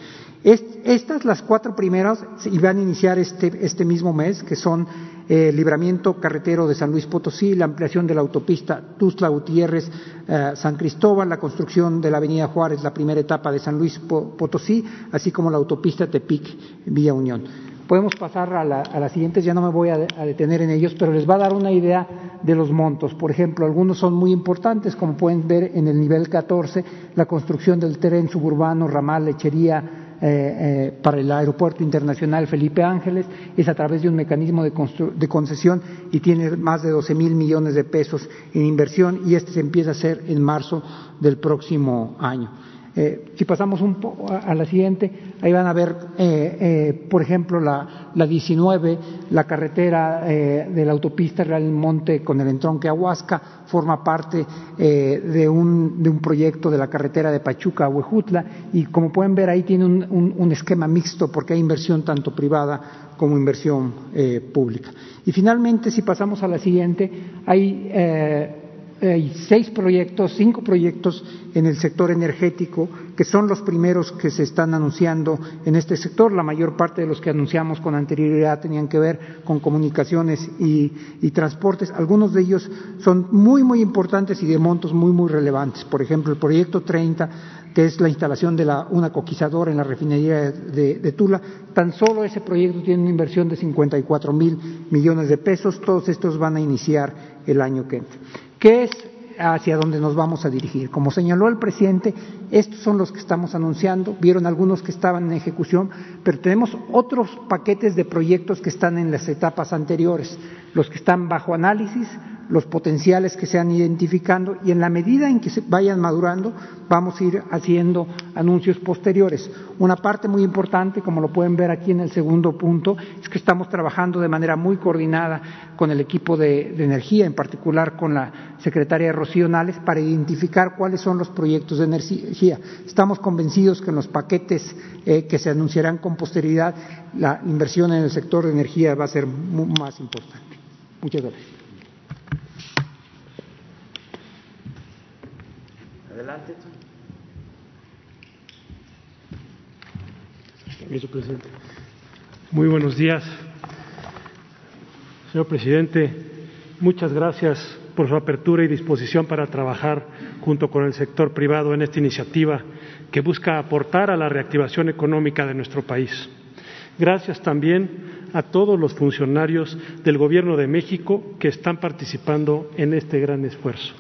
estas, las cuatro primeras, iban a iniciar este, este mismo mes, que son el eh, libramiento carretero de San Luis Potosí, la ampliación de la autopista Tuzla Gutiérrez eh, San Cristóbal, la construcción de la Avenida Juárez, la primera etapa de San Luis Potosí, así como la autopista Tepic Vía Unión. Podemos pasar a, la, a las siguientes, ya no me voy a, detener en ellos, pero les va a dar una idea de los montos. Por ejemplo, algunos son muy importantes, como pueden ver en el nivel 14, la construcción del tren suburbano, ramal, lechería, eh, eh, para el Aeropuerto Internacional Felipe Ángeles, es a través de un mecanismo de, de concesión y tiene más de 12 mil millones de pesos en inversión y este se empieza a hacer en marzo del próximo año. Eh, si pasamos un a, la siguiente, ahí van a ver, eh, eh, por ejemplo, la, la 19, la carretera de la autopista Real Monte con el entronque a Huasca, forma parte de un, de, un, proyecto de la carretera de Pachuca a Huejutla y como pueden ver ahí tiene un, un, esquema mixto porque hay inversión tanto privada como inversión pública. Y finalmente, si pasamos a la siguiente, hay hay seis proyectos, cinco proyectos en el sector energético, que son los primeros que se están anunciando en este sector. La mayor parte de los que anunciamos con anterioridad tenían que ver con comunicaciones y, transportes. Algunos de ellos son muy, muy importantes y de montos muy, muy relevantes. Por ejemplo, el proyecto 30, que es la instalación de una coquizadora en la refinería de, Tula. Tan solo ese proyecto tiene una inversión de 54 mil millones de pesos. Todos estos van a iniciar el año que entra. ¿Qué es hacia dónde nos vamos a dirigir? Como señaló el presidente, estos son los que estamos anunciando, vieron algunos que estaban en ejecución, pero tenemos otros paquetes de proyectos que están en las etapas anteriores, los que están bajo análisis, los potenciales que se han identificando y en la medida en que se vayan madurando vamos a ir haciendo anuncios posteriores. Una parte muy importante, como lo pueden ver aquí en el segundo punto, es que estamos trabajando de manera muy coordinada con el equipo de, energía, en particular con la secretaria Rocío Nales, para identificar cuáles son los proyectos de energía. Estamos convencidos que en los paquetes eh, que se anunciarán con posterioridad la inversión en el sector de energía va a ser más importante. Muchas gracias. Adelante. Presidente. Muy buenos días. Señor presidente, muchas gracias por su apertura y disposición para trabajar junto con el sector privado en esta iniciativa que busca aportar a la reactivación económica de nuestro país. Gracias también a todos los funcionarios del Gobierno de México que están participando en este gran esfuerzo.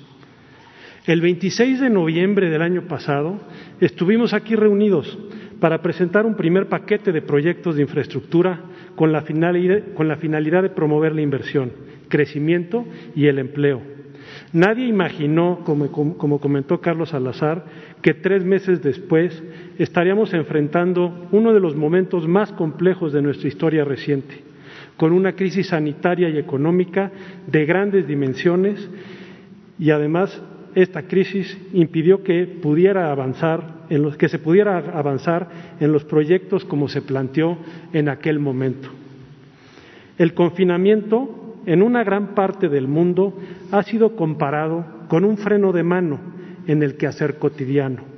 El 26 de noviembre del año pasado estuvimos aquí reunidos para presentar un primer paquete de proyectos de infraestructura con la finalidad, de promover la inversión, crecimiento y el empleo. Nadie imaginó, como, como comentó Carlos Salazar, que tres meses después estaríamos enfrentando uno de los momentos más complejos de nuestra historia reciente, con una crisis sanitaria y económica de grandes dimensiones y además esta crisis impidió que pudiera avanzar en los que se pudiera avanzar en los proyectos como se planteó en aquel momento. El confinamiento en una gran parte del mundo ha sido comparado con un freno de mano en el quehacer cotidiano,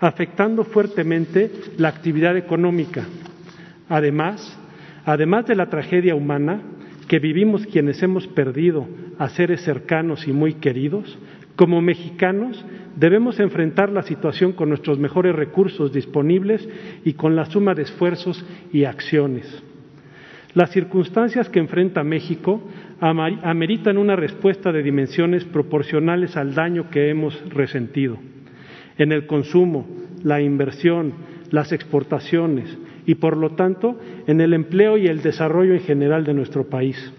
afectando fuertemente la actividad económica. Además, además de la tragedia humana que vivimos quienes hemos perdido a seres cercanos y muy queridos, como mexicanos debemos enfrentar la situación con nuestros mejores recursos disponibles y con la suma de esfuerzos y acciones. Las circunstancias que enfrenta México ameritan una respuesta de dimensiones proporcionales al daño que hemos resentido en el consumo, la inversión, las exportaciones y, por lo tanto, en el empleo y el desarrollo en general de nuestro país.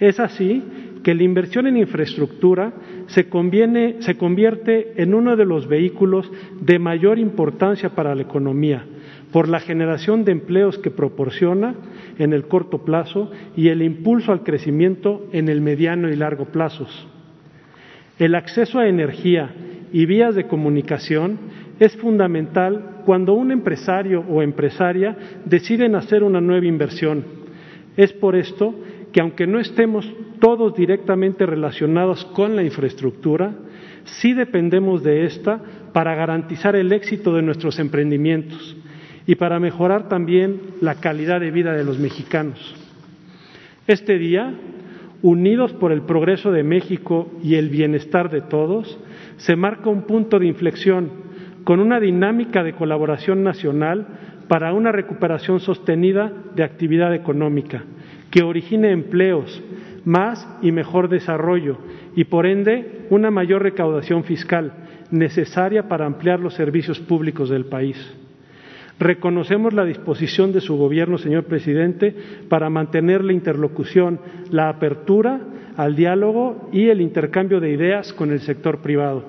Es así que la inversión en infraestructura se, convierte en uno de los vehículos de mayor importancia para la economía, por la generación de empleos que proporciona en el corto plazo y el impulso al crecimiento en el mediano y largo plazos. El acceso a energía y vías de comunicación es fundamental cuando un empresario o empresaria deciden hacer una nueva inversión. Es por esto que aunque no estemos todos directamente relacionados con la infraestructura, sí dependemos de esta para garantizar el éxito de nuestros emprendimientos y para mejorar también la calidad de vida de los mexicanos. Este día, unidos por el progreso de México y el bienestar de todos, se marca un punto de inflexión con una dinámica de colaboración nacional para una recuperación sostenida de actividad económica que origine empleos, más y mejor desarrollo y, por ende, una mayor recaudación fiscal necesaria para ampliar los servicios públicos del país. Reconocemos la disposición de su Gobierno, señor presidente, para mantener la interlocución, la apertura al diálogo y el intercambio de ideas con el sector privado.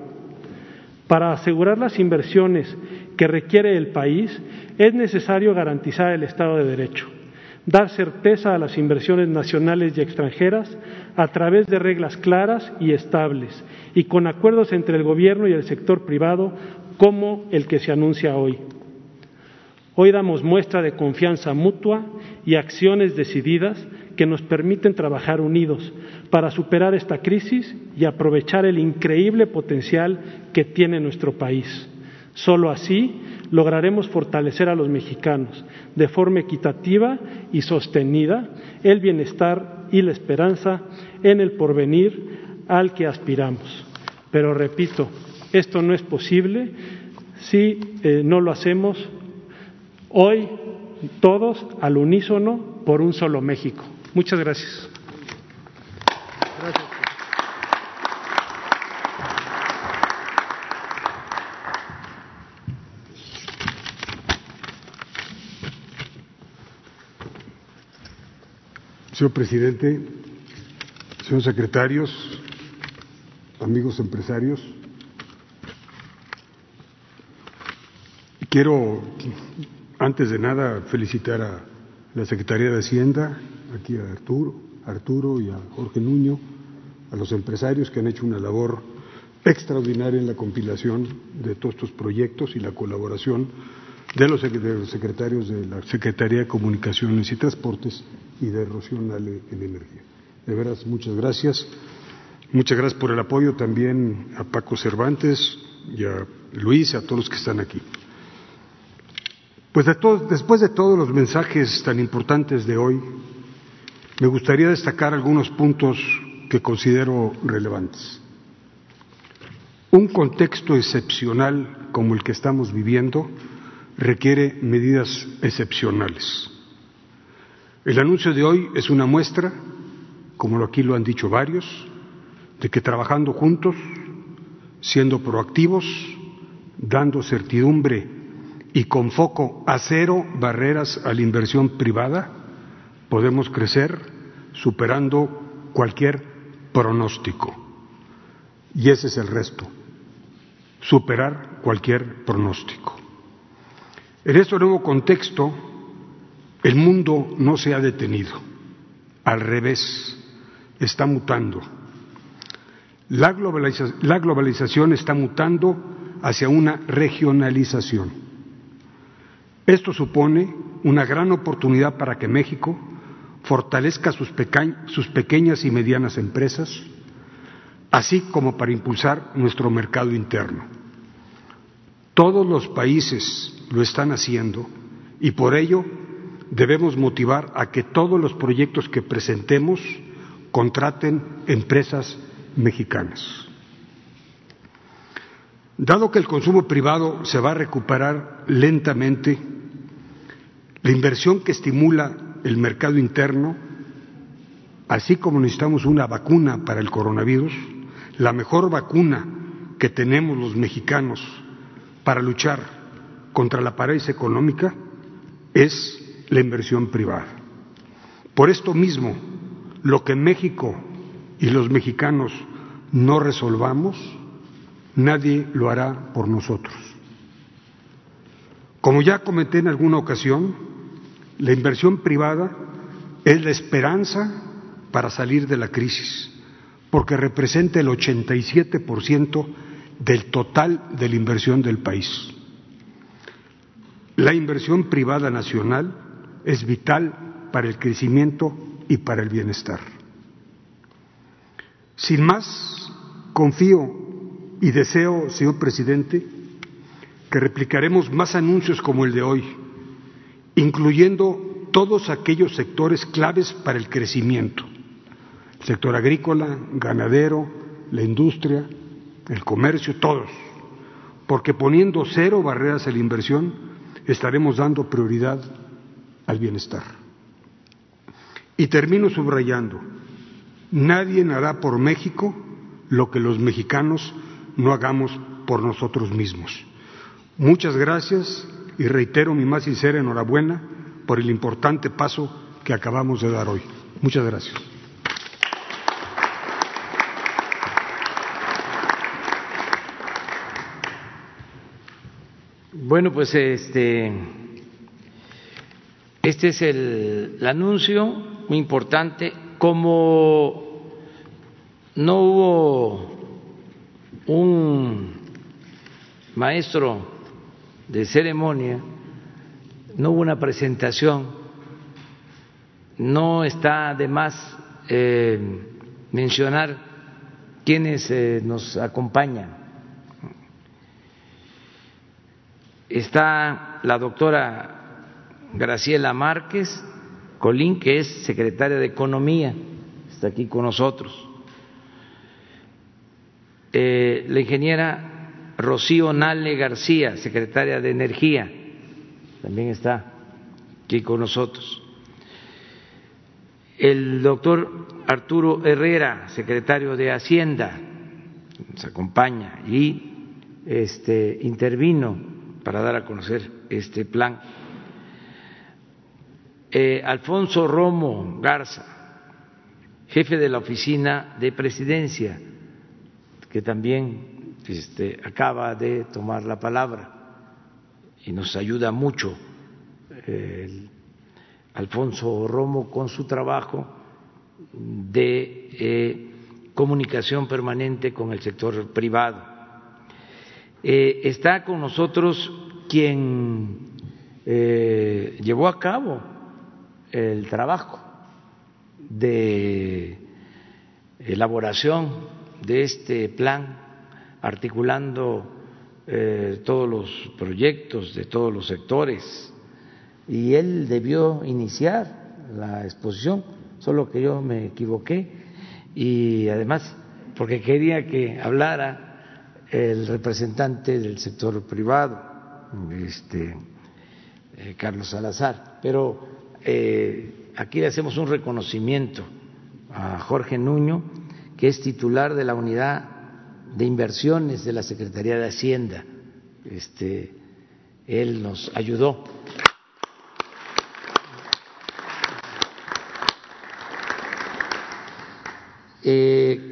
Para asegurar las inversiones que requiere el país, es necesario garantizar el Estado de Derecho dar certeza a las inversiones nacionales y extranjeras a través de reglas claras y estables y con acuerdos entre el Gobierno y el sector privado como el que se anuncia hoy. Hoy damos muestra de confianza mutua y acciones decididas que nos permiten trabajar unidos para superar esta crisis y aprovechar el increíble potencial que tiene nuestro país. Solo así lograremos fortalecer a los mexicanos de forma equitativa y sostenida el bienestar y la esperanza en el porvenir al que aspiramos. Pero repito, esto no es posible si eh, no lo hacemos hoy todos al unísono por un solo México. Muchas gracias. Señor presidente, señores secretarios, amigos empresarios, quiero, antes de nada, felicitar a la Secretaría de Hacienda, aquí a Arturo, Arturo y a Jorge Nuño, a los empresarios que han hecho una labor extraordinaria en la compilación de todos estos proyectos y la colaboración de los secretarios de la Secretaría de Comunicaciones y Transportes y de Rocío en Energía. De veras, muchas gracias. Muchas gracias por el apoyo también a Paco Cervantes y a Luis, a todos los que están aquí. Pues después de todos los mensajes tan importantes de hoy, me gustaría destacar algunos puntos que considero relevantes. Un contexto excepcional como el que estamos viviendo requiere medidas excepcionales. El anuncio de hoy es una muestra, como aquí lo han dicho varios, de que trabajando juntos, siendo proactivos, dando certidumbre y con foco a cero barreras a la inversión privada, podemos crecer superando cualquier pronóstico. Y ese es el resto, superar cualquier pronóstico. En este nuevo contexto, el mundo no se ha detenido, al revés, está mutando. La, globalización está mutando hacia una regionalización. Esto supone una gran oportunidad para que México fortalezca sus, sus pequeñas y medianas empresas, así como para impulsar nuestro mercado interno. Todos los países lo están haciendo y por ello debemos motivar a que todos los proyectos que presentemos contraten empresas mexicanas. Dado que el consumo privado se va a recuperar lentamente, la inversión que estimula el mercado interno, así como necesitamos una vacuna para el coronavirus, la mejor vacuna que tenemos los mexicanos para luchar contra la parálisis económica es la inversión privada. Por esto mismo, lo que México y los mexicanos no resolvamos, nadie lo hará por nosotros. Como ya comenté en alguna ocasión, la inversión privada es la esperanza para salir de la crisis, porque representa el 87% del total de la inversión del país. La inversión privada nacional es vital para el crecimiento y para el bienestar. Sin más, confío y deseo, señor presidente, que replicaremos más anuncios como el de hoy, incluyendo todos aquellos sectores claves para el crecimiento, el sector agrícola, ganadero, la industria, el comercio, todos, porque poniendo cero barreras a la inversión, estaremos dando prioridad al bienestar. Y termino subrayando, nadie hará por México lo que los mexicanos no hagamos por nosotros mismos. Muchas gracias y reitero mi más sincera enhorabuena por el importante paso que acabamos de dar hoy. Muchas gracias. Bueno, pues este este es el, anuncio muy importante. Como no hubo un maestro de ceremonia, no hubo una presentación, no está de más eh, mencionar quienes eh, nos acompañan. Está la doctora Graciela Márquez Colín, que es secretaria de Economía, está aquí con nosotros. Eh, la ingeniera Rocío Nale García, secretaria de Energía, también está aquí con nosotros. El doctor Arturo Herrera, secretario de Hacienda, nos acompaña y este, intervino para dar a conocer este plan eh, Alfonso Romo Garza, jefe de la oficina de presidencia, que también este, acaba de tomar la palabra y nos ayuda mucho Alfonso Romo con su trabajo de eh, comunicación permanente con el sector privado. Eh, está con nosotros quien llevó a cabo el trabajo de elaboración de este plan, articulando eh, todos los proyectos de todos los sectores, y él debió iniciar la exposición, solo que yo me equivoqué, y además porque quería que hablara el representante del sector privado, este, eh, Carlos Salazar, pero eh, aquí le hacemos un reconocimiento a Jorge Nuño, que es titular de la unidad de inversiones de la Secretaría de Hacienda. Este, él nos ayudó. Eh,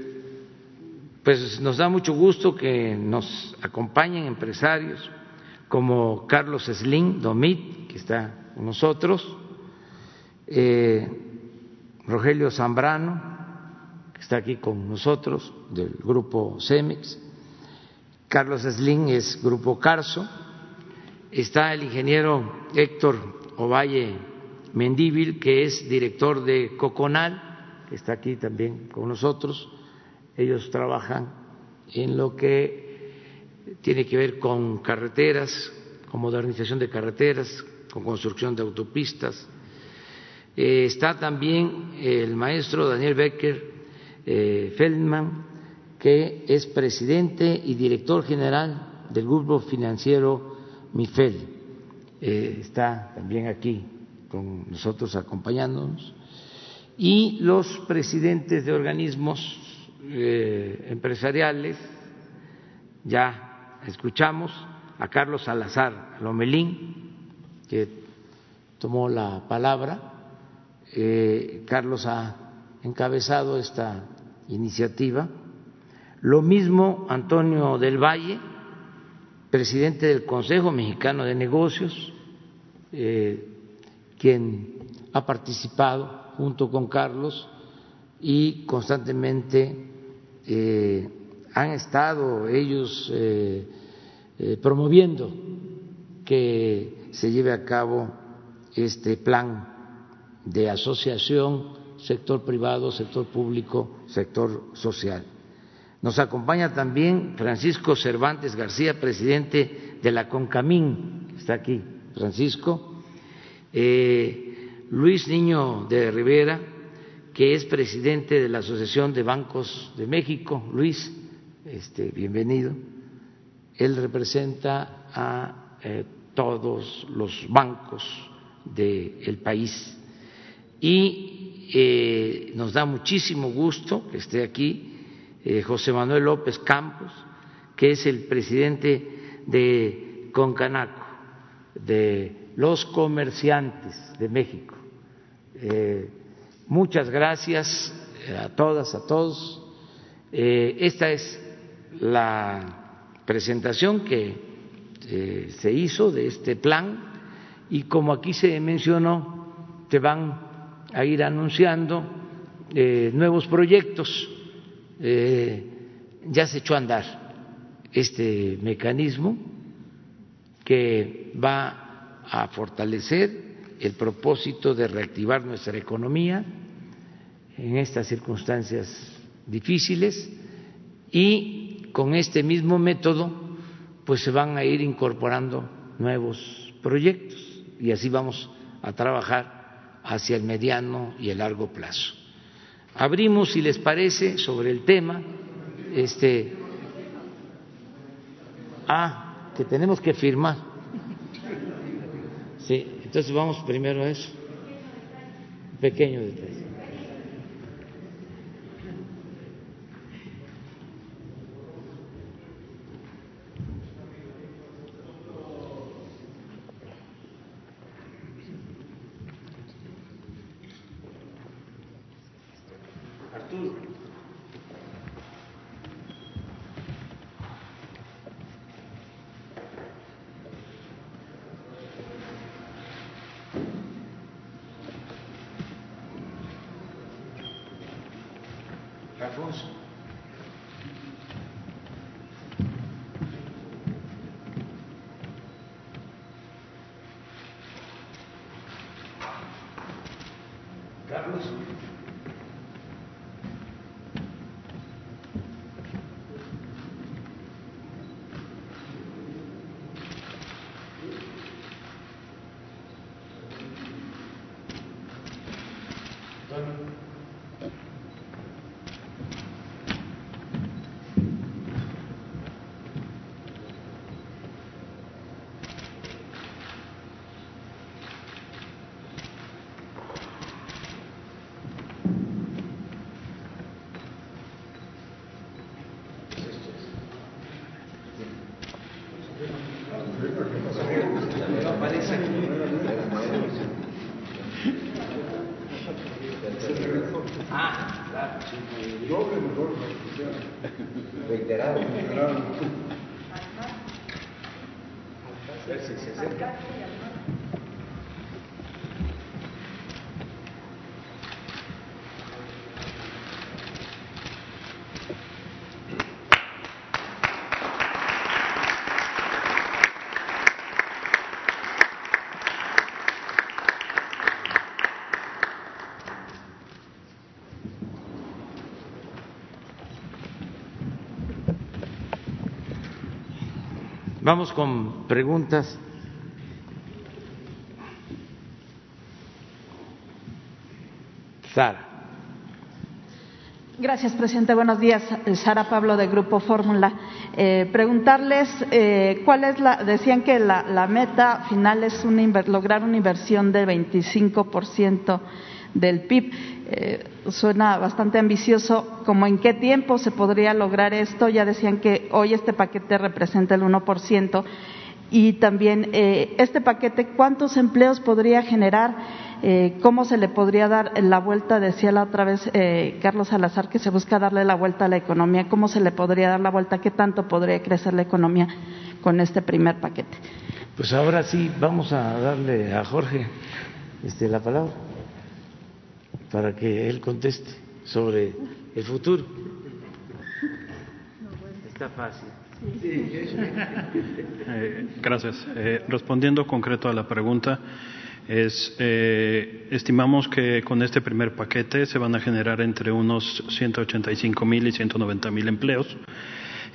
pues nos da mucho gusto que nos acompañen empresarios como Carlos Slim Domit, que está con nosotros, eh, Rogelio Zambrano, está aquí con nosotros, del grupo CEMEX. Carlos Slim es grupo Carso. Está el ingeniero Héctor Ovalle Mendíbil, que es director de Coconal, que está aquí también con nosotros. Ellos trabajan en lo que tiene que ver con carreteras, con modernización de carreteras, con construcción de autopistas. Eh, está también el maestro Daniel Becker eh, Feldman, que es presidente y director general del grupo financiero MIFEL. Eh, está también aquí con nosotros acompañándonos. Y los presidentes de organismos empresariales, ya escuchamos a Carlos Salazar Lomelín, que tomó la palabra. Eh, Carlos ha encabezado esta iniciativa. Lo mismo Antonio del Valle, presidente del Consejo Mexicano de Negocios, eh, quien ha participado junto con Carlos y constantemente eh, han estado ellos promoviendo que se lleve a cabo este plan de asociación, sector privado, sector público, sector social. Nos acompaña también Francisco Cervantes García, presidente de la CONCAMIN, está aquí Francisco, eh, Luis Niño de Rivera, que es presidente de la Asociación de Bancos de México. Luis, este, bienvenido. Él representa a eh, todos los bancos del país. Y eh, nos da muchísimo gusto que esté aquí eh, José Manuel López Campos, que es el presidente de Concanaco, de los comerciantes de México. Eh, muchas gracias a todas, a todos. esta es la presentación que se hizo de este plan y como aquí se mencionó, te van a ir anunciando eh, nuevos proyectos. Eh, ya se echó a andar este mecanismo que va a fortalecer el propósito de reactivar nuestra economía en estas circunstancias difíciles y con este mismo método pues se van a ir incorporando nuevos proyectos y así vamos a trabajar hacia el mediano y el largo plazo. Abrimos, si les parece, sobre el tema, este, ah, que tenemos que firmar. Sí, entonces vamos primero a eso. Pequeño detalle. Vamos con preguntas. Sara. Gracias, presidente. Buenos días. Sara Pablo, de Grupo Fórmula. Eh, preguntarles eh, cuál es la. Decían que la, meta final es una, lograr una inversión de 25% del PIB. Suena bastante ambicioso. ¿Cómo en qué tiempo se podría lograr esto? Ya decían que hoy este paquete representa el 1%. Y también eh, este paquete, ¿cuántos empleos podría generar? Eh, cómo se le podría dar la vuelta, decía la otra vez eh, Carlos Salazar, que se busca darle la vuelta a la economía, cómo se le podría dar la vuelta, qué tanto podría crecer la economía con este primer paquete. Pues ahora sí, vamos a darle a Jorge este, la palabra para que él conteste sobre el futuro. Está fácil. Eh, gracias. Eh, respondiendo concreto a la pregunta, es, eh, estimamos que con este primer paquete se van a generar entre unos 185 mil y 190 mil empleos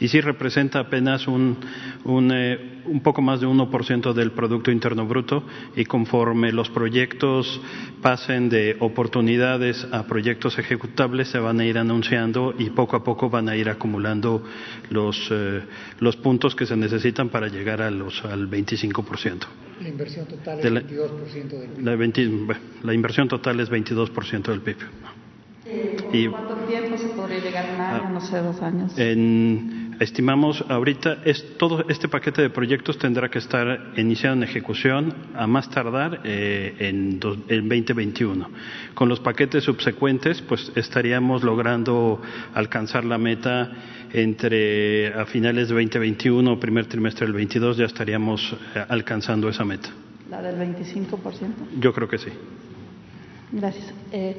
y sí representa apenas un, un, eh, un poco más de 1% del Producto Interno Bruto y conforme los proyectos pasen de oportunidades a proyectos ejecutables se van a ir anunciando y poco a poco van a ir acumulando los, eh, los puntos que se necesitan para llegar a los, al 25%. La inversión total es la, 22% del PIB. La, 20, la inversión total es 22% del PIB. ¿Y cuánto tiempo se podría llegar? ¿Un año? no sé, dos años. En, estimamos ahorita, es, todo este paquete de proyectos tendrá que estar iniciado en ejecución a más tardar eh, en, dos, en 2021. Con los paquetes subsecuentes, pues estaríamos logrando alcanzar la meta entre a finales de 2021 o primer trimestre del 22 ya estaríamos eh, alcanzando esa meta. ¿La del 25%? Yo creo que sí. Gracias. Eh,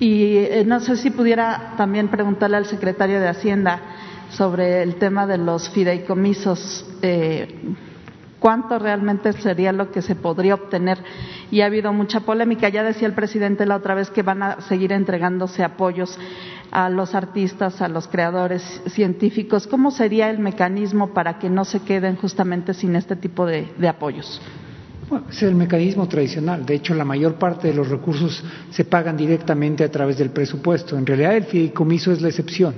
y eh, no sé si pudiera también preguntarle al secretario de Hacienda sobre el tema de los fideicomisos. Eh, ¿Cuánto realmente sería lo que se podría obtener? Y ha habido mucha polémica. Ya decía el presidente la otra vez que van a seguir entregándose apoyos a los artistas, a los creadores científicos. ¿Cómo sería el mecanismo para que no se queden justamente sin este tipo de, de apoyos? Bueno, es el mecanismo tradicional. De hecho, la mayor parte de los recursos se pagan directamente a través del presupuesto. En realidad, el fideicomiso es la excepción.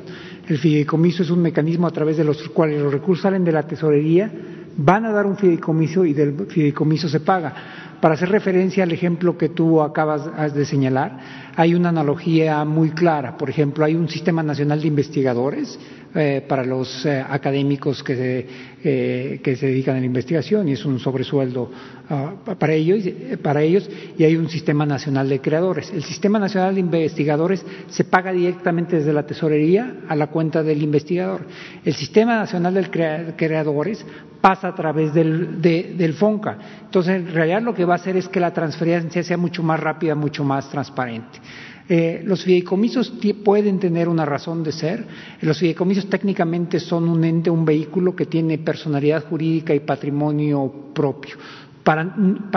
El fideicomiso es un mecanismo a través de los cuales los recursos salen de la tesorería, van a dar un fideicomiso y del fideicomiso se paga. Para hacer referencia al ejemplo que tú acabas de señalar, hay una analogía muy clara. Por ejemplo, hay un sistema nacional de investigadores eh, para los eh, académicos que se, eh, que se dedican a la investigación y es un sobresueldo uh, para, ellos, para ellos y hay un sistema nacional de creadores. El sistema nacional de investigadores se paga directamente desde la tesorería a la cuenta del investigador. El sistema nacional de creadores pasa a través del, de, del FONCA. Entonces, en realidad lo que va a hacer es que la transferencia sea mucho más rápida, mucho más transparente. Eh, los fideicomisos pueden tener una razón de ser. Los fideicomisos técnicamente son un ente, un vehículo que tiene personalidad jurídica y patrimonio propio. Para,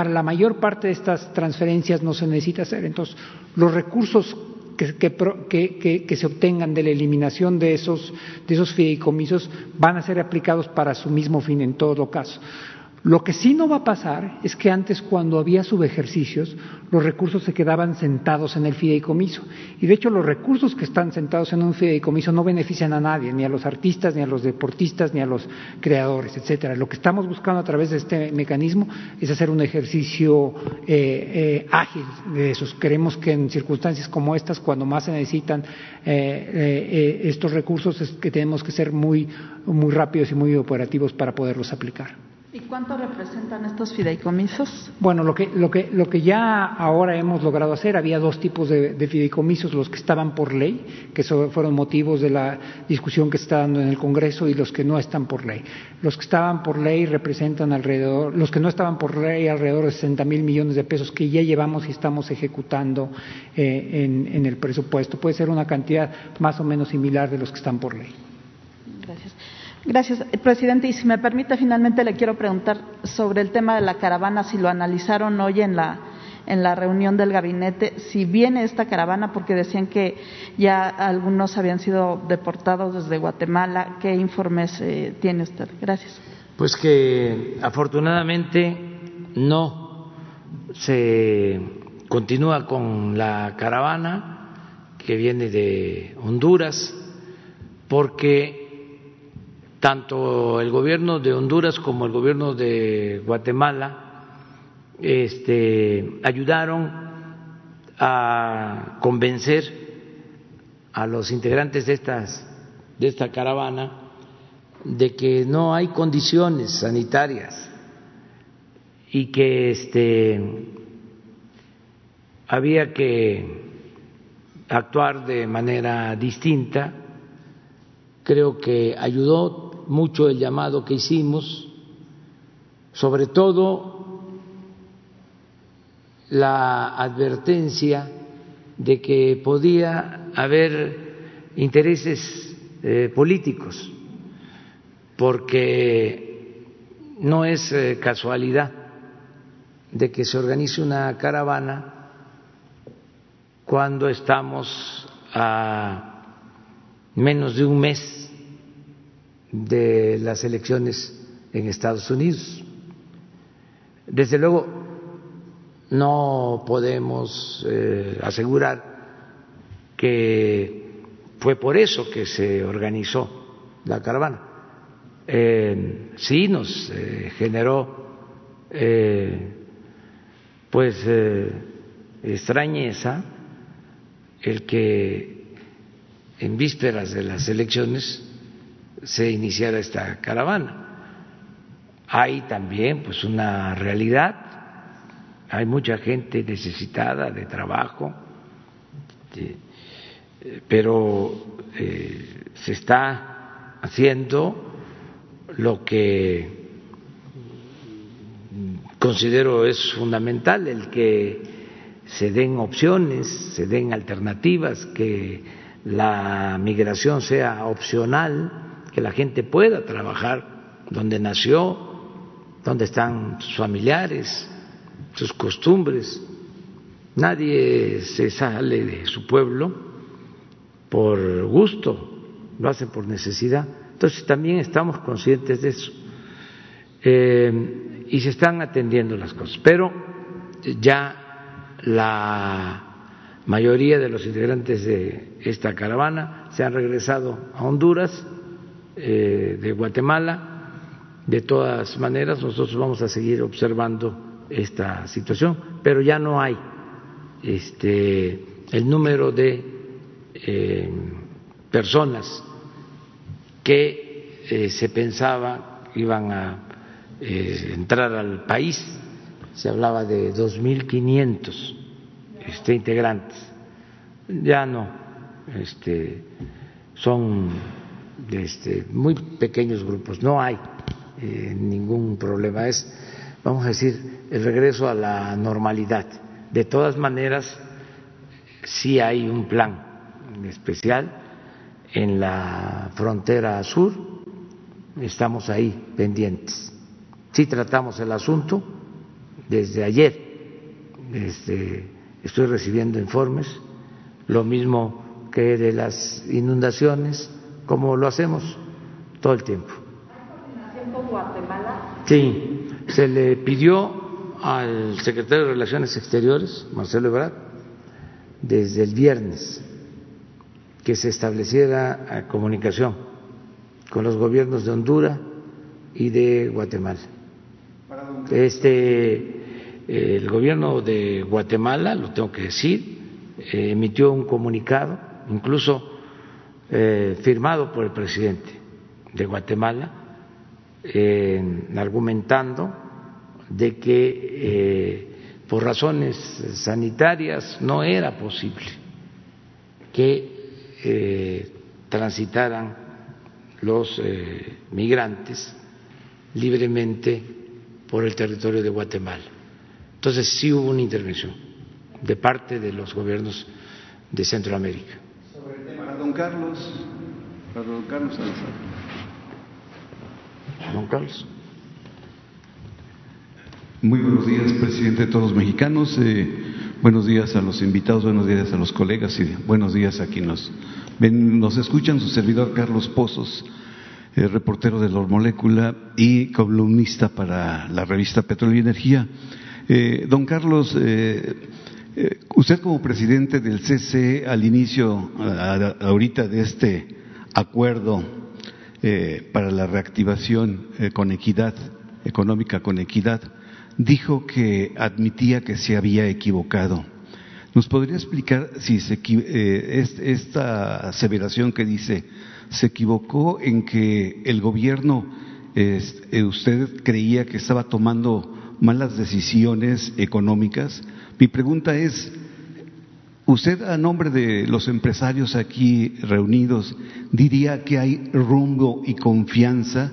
la mayor parte de estas transferencias no se necesita hacer. Entonces, los recursos que, se obtengan de la eliminación de esos, de esos fideicomisos van a ser aplicados para su mismo fin en todo caso. Lo que sí no va a pasar es que antes, cuando había subejercicios, los recursos se quedaban sentados en el fideicomiso. Y de hecho, los recursos que están sentados en un fideicomiso no benefician a nadie, ni a los artistas, ni a los deportistas, ni a los creadores, etcétera. Lo que estamos buscando a través de este mecanismo es hacer un ejercicio eh, eh, ágil de esos. Queremos que en circunstancias como estas, cuando más se necesitan eh, estos recursos, es que tenemos que ser muy, muy rápidos y muy operativos para poderlos aplicar. ¿Y cuánto representan estos fideicomisos? Bueno, lo que, lo que, lo que ya ahora hemos logrado hacer, había dos tipos de, de fideicomisos, los que estaban por ley, que fueron motivos de la discusión que se está dando en el Congreso, y los que no están por ley. Los que estaban por ley representan alrededor, los que no estaban por ley, alrededor de 60 mil millones de pesos que ya llevamos y estamos ejecutando eh, en, en el presupuesto. Puede ser una cantidad más o menos similar de los que están por ley. Gracias. Gracias, presidente. Y si me permite, finalmente le quiero preguntar sobre el tema de la caravana, si lo analizaron hoy en la, en la reunión del gabinete, si viene esta caravana, porque decían que ya algunos habían sido deportados desde Guatemala. ¿Qué informes eh, tiene usted? Gracias. Pues que afortunadamente no se continúa con la caravana que viene de Honduras, porque tanto el gobierno de Honduras como el gobierno de Guatemala este, ayudaron a convencer a los integrantes de estas de esta caravana de que no hay condiciones sanitarias y que este había que actuar de manera distinta. Creo que ayudó mucho el llamado que hicimos, sobre todo la advertencia de que podía haber intereses eh, políticos porque no es eh, casualidad de que se organice una caravana cuando estamos a menos de un mes de las elecciones en Estados Unidos. Desde luego, no podemos eh, asegurar que fue por eso que se organizó la caravana eh, sí nos eh, generó eh, pues extrañeza el que en vísperas de las elecciones se iniciara esta caravana. Hay también pues una realidad, hay mucha gente necesitada de trabajo, pero se está haciendo lo que considero es fundamental, el que se den opciones, se den alternativas, que la migración sea opcional, que la gente pueda trabajar donde nació, donde están sus familiares, sus costumbres. Nadie se sale de su pueblo por gusto, lo hacen por necesidad. Entonces también estamos conscientes de eso eh, y se están atendiendo las cosas. Pero ya la mayoría de los integrantes de esta caravana se han regresado a Honduras, eh, de Guatemala. De todas maneras, nosotros vamos a seguir observando esta situación, pero ya no hay este, el número de eh, personas que eh, se pensaba iban a entrar al país, se hablaba de 2.500 este, integrantes, ya no, este, son este, muy pequeños grupos, no hay eh, ningún problema, es, vamos a decir, el regreso a la normalidad. De todas maneras, sí hay un plan especial en la frontera sur, estamos ahí pendientes. Sí tratamos el asunto. Desde ayer, este, estoy recibiendo informes, lo mismo que de las inundaciones, como lo hacemos todo el tiempo. Sí, se le pidió al secretario de Relaciones Exteriores, Marcelo Ebrard, desde el viernes que se estableciera eh, comunicación con los gobiernos de Honduras y de Guatemala. Este, el gobierno de Guatemala, lo tengo que decir, eh, emitió un comunicado, incluso eh, firmado por el presidente de Guatemala, argumentando de que por razones sanitarias no era posible que eh, transitaran los eh, migrantes libremente por el territorio de Guatemala. Entonces sí hubo una intervención de parte de los gobiernos de Centroamérica. Don Carlos, para don Carlos Don Carlos. Muy buenos días, presidente de todos los mexicanos. Eh, Buenos días a los invitados, buenos días a los colegas y buenos días a quienes nos, ven, nos escuchan, su servidor Carlos Pozos. eh, reportero de la Molécula y columnista para la revista Petróleo y Energía. Eh, don Carlos, eh, usted como presidente del CC al inicio, ahorita de este acuerdo para la reactivación con equidad, económica con equidad, dijo que admitía que se había equivocado. ¿Nos podría explicar si se, esta aseveración que dice se equivocó en que el gobierno, eh, usted creía que estaba tomando malas decisiones económicas. Mi pregunta es, usted a nombre de los empresarios aquí reunidos diría que hay rumbo y confianza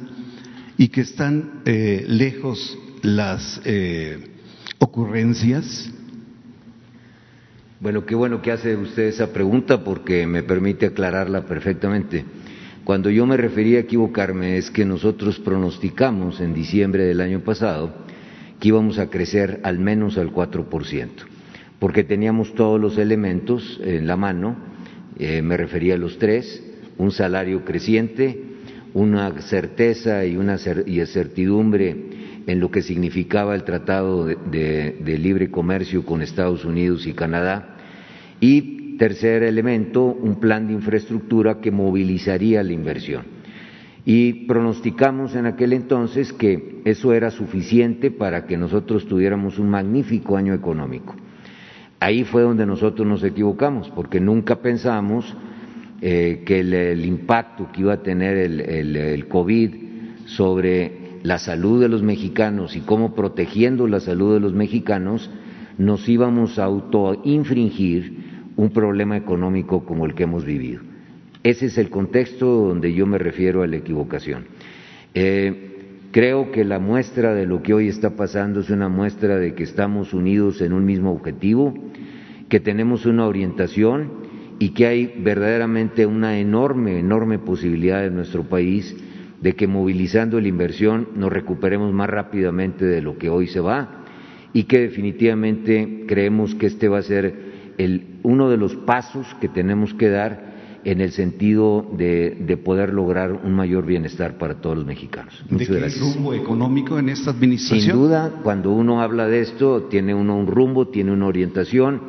y que están eh, lejos las eh, ocurrencias. Bueno, qué bueno que hace usted esa pregunta porque me permite aclararla perfectamente. Cuando yo me refería a equivocarme es que nosotros pronosticamos en diciembre del año pasado que íbamos a crecer al menos al 4%, porque teníamos todos los elementos en la mano, eh, me refería a los tres, un salario creciente, una certeza y una certidumbre en lo que significaba el Tratado de Libre Comercio con Estados Unidos y Canadá, y Tercer elemento, un plan de infraestructura que movilizaría la inversión. Y pronosticamos en aquel entonces que eso era suficiente para que nosotros tuviéramos un magnífico año económico. Ahí fue donde nosotros nos equivocamos, porque nunca pensamos eh, que el, impacto que iba a tener el, el COVID sobre la salud de los mexicanos y cómo protegiendo la salud de los mexicanos nos íbamos a autoinfringir un problema económico como el que hemos vivido. Ese es el contexto donde yo me refiero a la equivocación. Eh, creo que la muestra de lo que hoy está pasando es una muestra de que estamos unidos en un mismo objetivo, que tenemos una orientación y que hay verdaderamente una enorme, enorme posibilidad en nuestro país de que movilizando la inversión nos recuperemos más rápidamente de lo que hoy se va y que definitivamente creemos que este va a ser uno de los pasos que tenemos que dar en el sentido de, poder lograr un mayor bienestar para todos los mexicanos. Muchas ¿De qué rumbo económico en esta administración? Sin duda, cuando uno habla de esto, tiene uno un rumbo, tiene una orientación.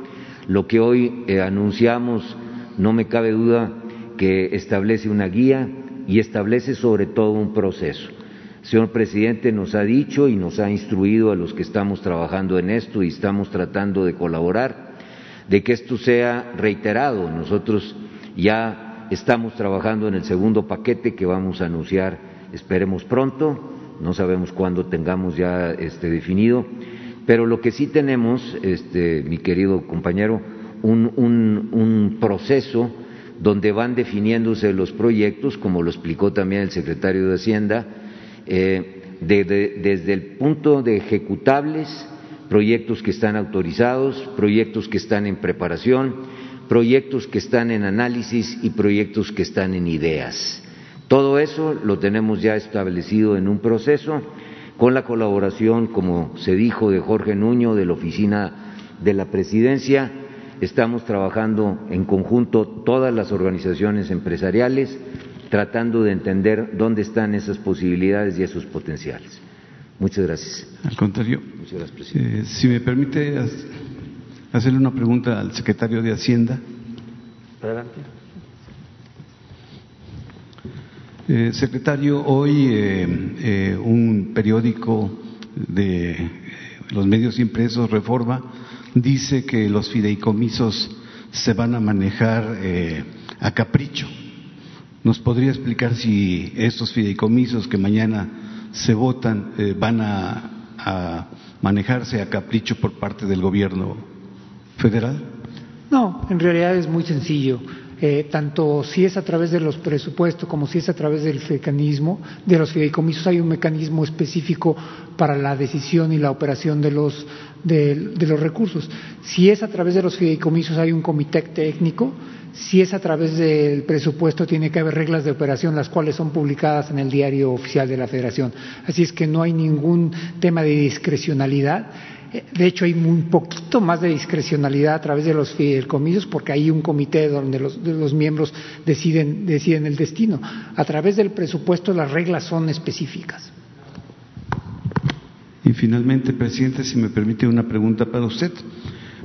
Lo que hoy eh, anunciamos, no me cabe duda que establece una guía y establece sobre todo un proceso. El señor presidente nos ha dicho y nos ha instruido a los que estamos trabajando en esto y estamos tratando de colaborar de que esto sea reiterado. Nosotros ya estamos trabajando en el segundo paquete que vamos a anunciar, esperemos pronto, no sabemos cuándo tengamos ya este definido, pero lo que sí tenemos, este, mi querido compañero, un, un, proceso donde van definiéndose los proyectos, como lo explicó también el secretario de Hacienda, eh, desde el punto de ejecutables proyectos que están autorizados, proyectos que están en preparación, proyectos que están en análisis y proyectos que están en ideas. Todo eso lo tenemos ya establecido en un proceso con la colaboración, como se dijo, de Jorge Nuño, de la Oficina de la Presidencia. Estamos trabajando en conjunto todas las organizaciones empresariales, tratando de entender dónde están esas posibilidades y esos potenciales. Muchas gracias. Al contrario. Muchas gracias, presidente. Eh, si me permite hacerle una pregunta al secretario de Hacienda. Adelante. Eh, secretario, hoy eh, un periódico de los medios impresos, Reforma, dice que los fideicomisos se van a manejar a capricho. ¿Nos podría explicar si estos fideicomisos que mañana se votan eh, van a, manejarse a capricho por parte del gobierno federal? No, en realidad es muy sencillo. Eh, tanto si es a través de los presupuestos como si es a través del mecanismo de los fideicomisos, hay un mecanismo específico para la decisión y la operación de los, de los recursos. Si es a través de los fideicomisos, hay un comité técnico si es a través del presupuesto, tiene que haber reglas de operación, las cuales son publicadas en el diario oficial de la Federación. Así es que no hay ningún tema de discrecionalidad. De hecho, hay un poquito más de discrecionalidad a través de los fideicomisos porque hay un comité donde los, miembros deciden, el destino. A través del presupuesto las reglas son específicas. Y finalmente, presidente, si me permite una pregunta para usted.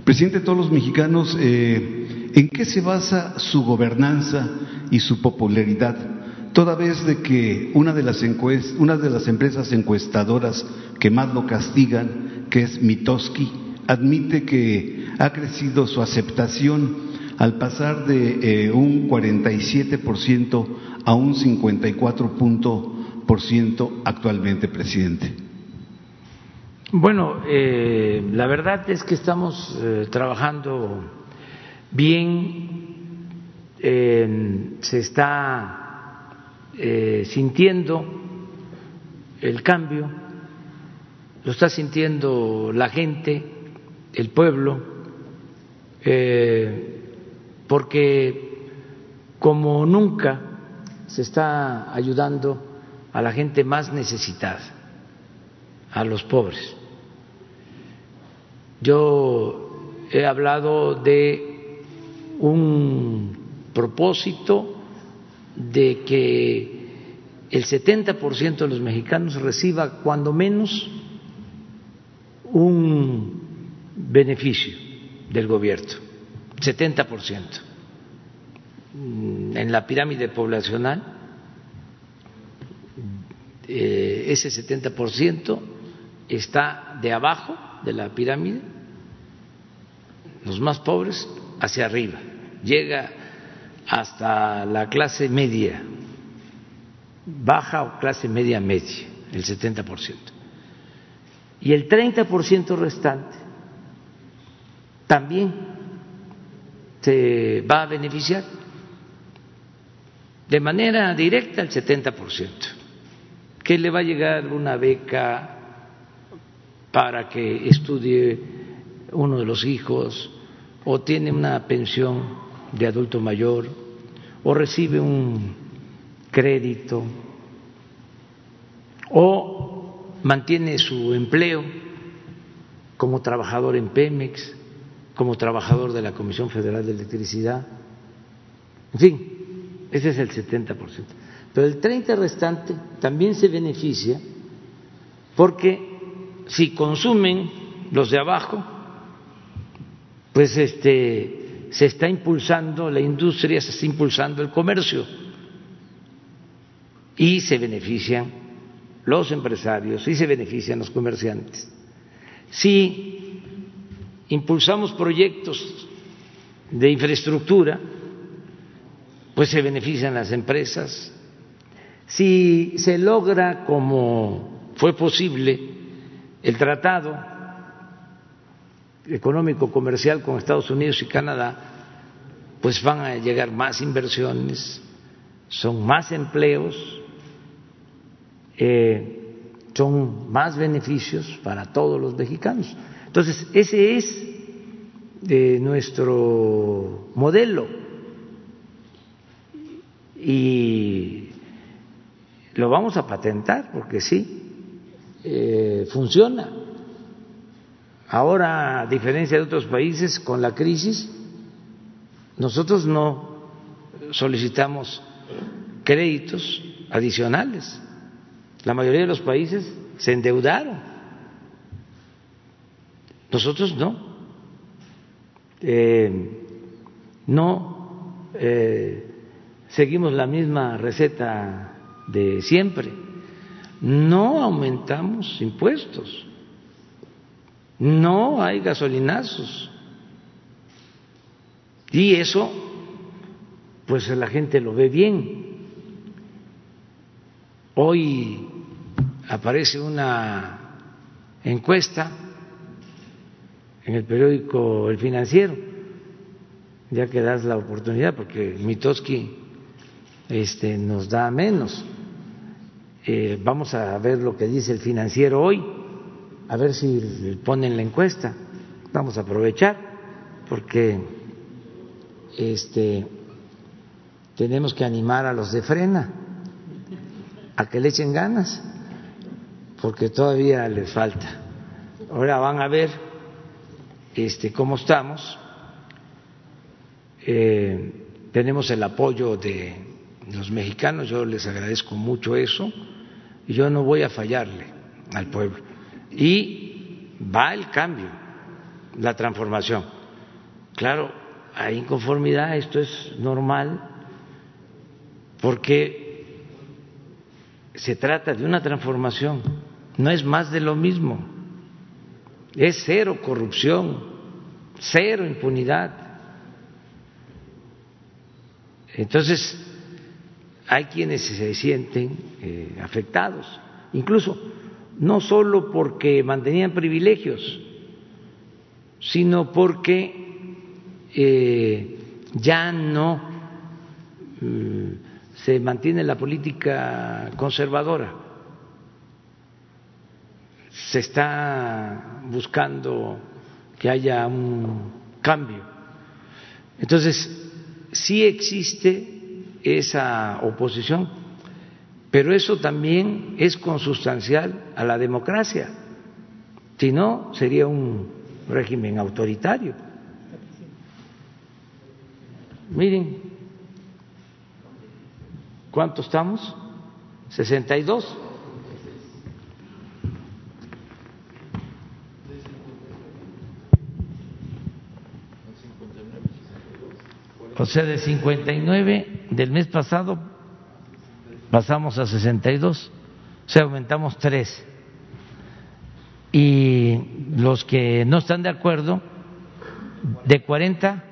Presidente de todos los mexicanos, eh, ¿en qué se basa su gobernanza y su popularidad? Toda vez de que una de las, empresas encuestadoras que más lo castigan, que es Mitoski, admite que ha crecido su aceptación al pasar de eh, un 47% a un 54% actualmente, presidente. Bueno, eh, la verdad es que estamos eh, trabajando bien, se está eh, sintiendo el cambio, lo está sintiendo la gente, el pueblo, porque como nunca se está ayudando a la gente más necesitada, a los pobres. Yo he hablado de un propósito de que el 70% de los mexicanos reciba cuando menos un beneficio del gobierno, 70%. En la pirámide poblacional, eh, ese 70% está de abajo de la pirámide los más pobres hacia arriba, llega hasta la clase media, baja o clase media media, el 70%. Y el 30% restante también se va a beneficiar de manera directa el 70%, que le va a llegar una beca para que estudie uno de los hijos, o tiene una pensión de adulto mayor o recibe un crédito o mantiene su empleo como trabajador en Pemex, como trabajador de la Comisión Federal de Electricidad. En fin, ese es el 70%. Pero el 30% restante también se beneficia porque si consumen los de abajo, pues este, se está impulsando la industria, se está impulsando el comercio y se benefician los empresarios y se benefician los comerciantes. Si impulsamos proyectos de infraestructura, pues se benefician las empresas. Si se logra, como fue posible, el tratado económico comercial con Estados Unidos y Canadá, pues van a llegar más inversiones, son más empleos, eh, son más beneficios para todos los mexicanos. Entonces, ese es eh, nuestro modelo y lo vamos a patentar porque sí, eh, funciona. Ahora, a diferencia de otros países, con la crisis, nosotros no solicitamos créditos adicionales. La mayoría de los países se endeudaron. Nosotros no. Eh, no eh, seguimos la misma receta de siempre. No aumentamos impuestos no hay gasolinazos. Y eso, pues la gente lo ve bien. Hoy aparece una encuesta en el periódico El Financiero, ya que das la oportunidad, porque Mitoski este, nos da menos. Eh, vamos a ver lo que dice el financiero hoy a ver si ponen la encuesta. Vamos a aprovechar porque este tenemos que animar a los de frena a que le echen ganas, porque todavía les falta Ahora van a ver este, cómo estamos. Eh, tenemos el apoyo de los mexicanos, yo les agradezco mucho eso, y yo no voy a fallarle al pueblo. Y va el cambio, la transformación. Claro, hay inconformidad, esto es normal, porque se trata de una transformación, no es más de lo mismo, es cero corrupción, cero impunidad. Entonces, hay quienes se sienten eh, afectados, incluso no solo porque mantenían privilegios, sino porque eh, ya no mm, se mantiene la política conservadora, se está buscando que haya un cambio. Entonces, sí existe esa oposición, pero eso también es consustancial a la democracia. Si no, sería un régimen autoritario. Miren, ¿cuánto estamos? 62. O sea, de 59 del mes pasado pasamos a 62, o sea, aumentamos 3. Y los que no están de acuerdo, de 40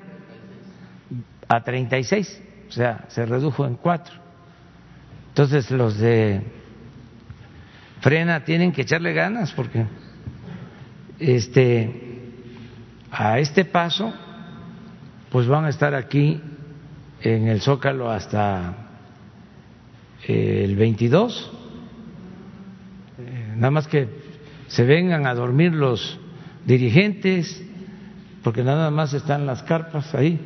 a 36, o sea, se redujo en 4. Entonces los de frena tienen que echarle ganas porque este a este paso pues van a estar aquí en el Zócalo hasta el 22. Eh, nada más que se vengan a dormir los dirigentes, porque nada más están las carpas ahí.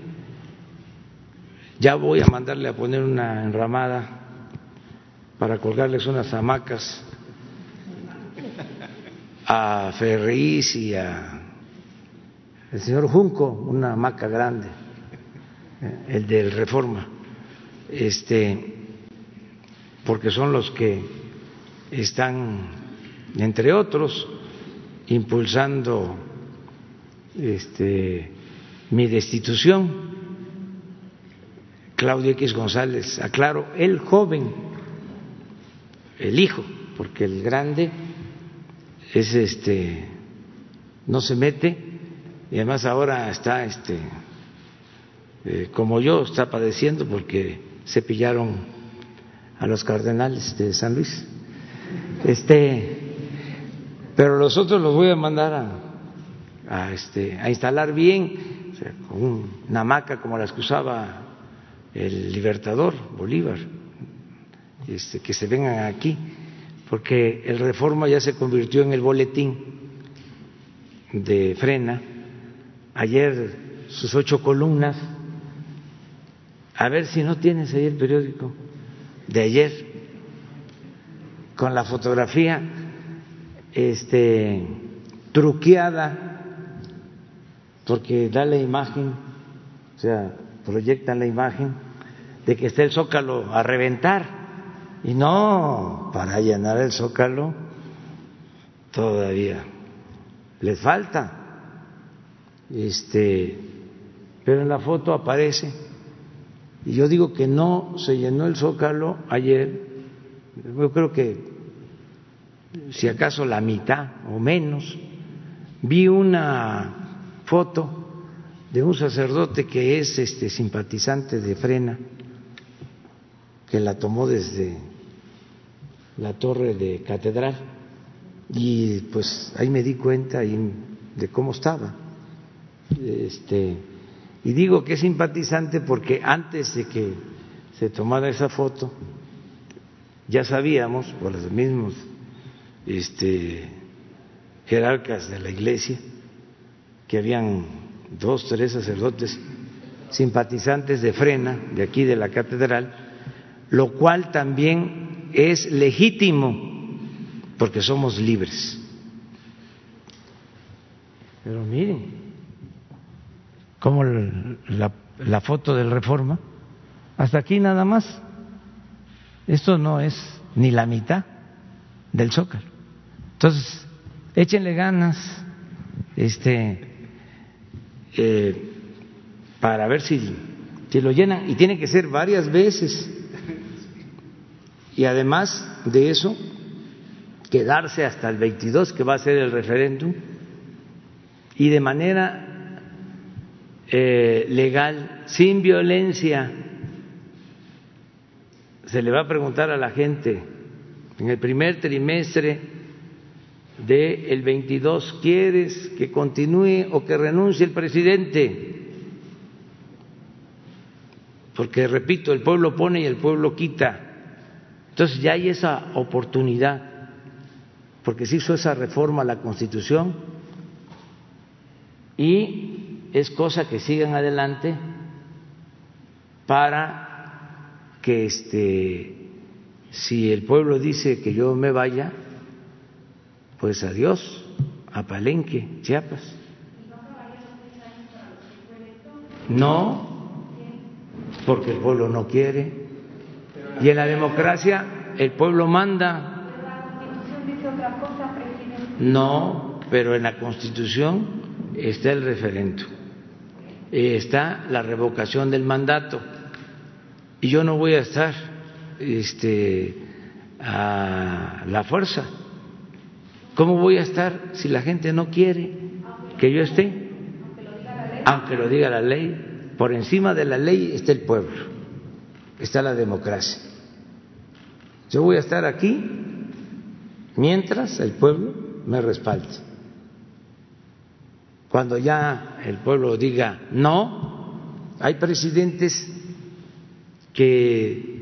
Ya voy a mandarle a poner una enramada para colgarles unas hamacas a Ferriz y a el señor Junco, una hamaca grande, eh, el del Reforma, este, porque son los que están, entre otros, impulsando este, mi destitución. Claudio X González, aclaro, el joven, el hijo, porque el grande es este, no se mete y además ahora está este eh, como yo está padeciendo porque se pillaron a los cardenales de San Luis. Este pero los otros los voy a mandar a, a este a instalar bien con una hamaca como las que usaba el libertador Bolívar este, que se vengan aquí porque el reforma ya se convirtió en el boletín de frena. Ayer sus ocho columnas. A ver si no tienes ahí el periódico de ayer con la fotografía este truqueada porque da la imagen, o sea, proyectan la imagen de que está el zócalo a reventar y no para llenar el zócalo todavía les falta este, pero en la foto aparece. Y yo digo que no se llenó el zócalo ayer. Yo creo que si acaso la mitad o menos. Vi una foto de un sacerdote que es este simpatizante de Frena, que la tomó desde la torre de catedral y pues ahí me di cuenta de cómo estaba este, y digo que es simpatizante porque antes de que se tomara esa foto, ya sabíamos, por los mismos este, jerarcas de la iglesia, que habían dos, tres sacerdotes simpatizantes de frena, de aquí de la catedral, lo cual también es legítimo, porque somos libres. Pero miren, como la, foto del reforma, hasta aquí nada más. Esto no es ni la mitad del zócalo. Entonces, échenle ganas, este, eh, para ver si, si lo llenan. Y tiene que ser varias veces. Y además de eso, quedarse hasta el 22, que va a ser el referéndum, y de manera eh, legal, sin violencia. Se le va a preguntar a la gente en el primer trimestre del 22, ¿quieres que continúe o que renuncie el presidente? Porque, repito, el pueblo pone y el pueblo quita. Entonces ya hay esa oportunidad, porque se hizo esa reforma a la Constitución y es cosa que sigan adelante para que este si el pueblo dice que yo me vaya, pues adiós a Palenque, Chiapas. No, porque el pueblo no quiere. Y en la democracia el pueblo manda. No, pero en la Constitución está el referendo, está la revocación del mandato. Y yo no voy a estar este, a la fuerza. ¿Cómo voy a estar si la gente no quiere que yo esté? Aunque lo diga la ley, por encima de la ley está el pueblo, está la democracia. Yo voy a estar aquí mientras el pueblo me respalde. Cuando ya el pueblo diga no, hay presidentes que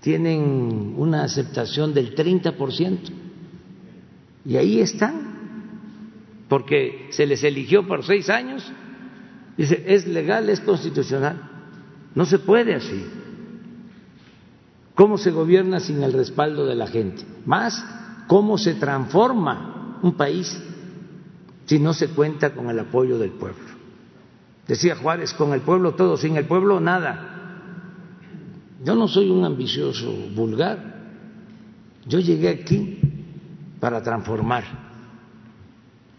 tienen una aceptación del 30%. Y ahí están, porque se les eligió por seis años. Dice, es legal, es constitucional. No se puede así. ¿Cómo se gobierna sin el respaldo de la gente? Más, ¿cómo se transforma un país si no se cuenta con el apoyo del pueblo? Decía Juárez, con el pueblo todo, sin el pueblo nada. Yo no soy un ambicioso vulgar. Yo llegué aquí para transformar.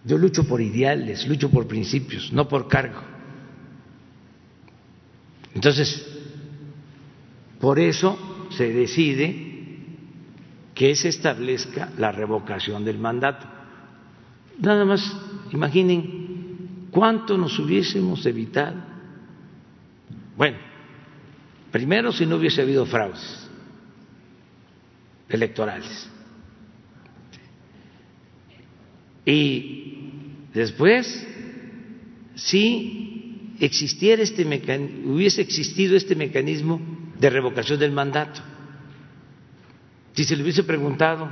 Yo lucho por ideales, lucho por principios, no por cargo. Entonces, por eso se decide que se establezca la revocación del mandato. Nada más imaginen cuánto nos hubiésemos evitado. Bueno, Primero, si no hubiese habido fraudes electorales. Y después, si existiera este hubiese existido este mecanismo de revocación del mandato, si se le hubiese preguntado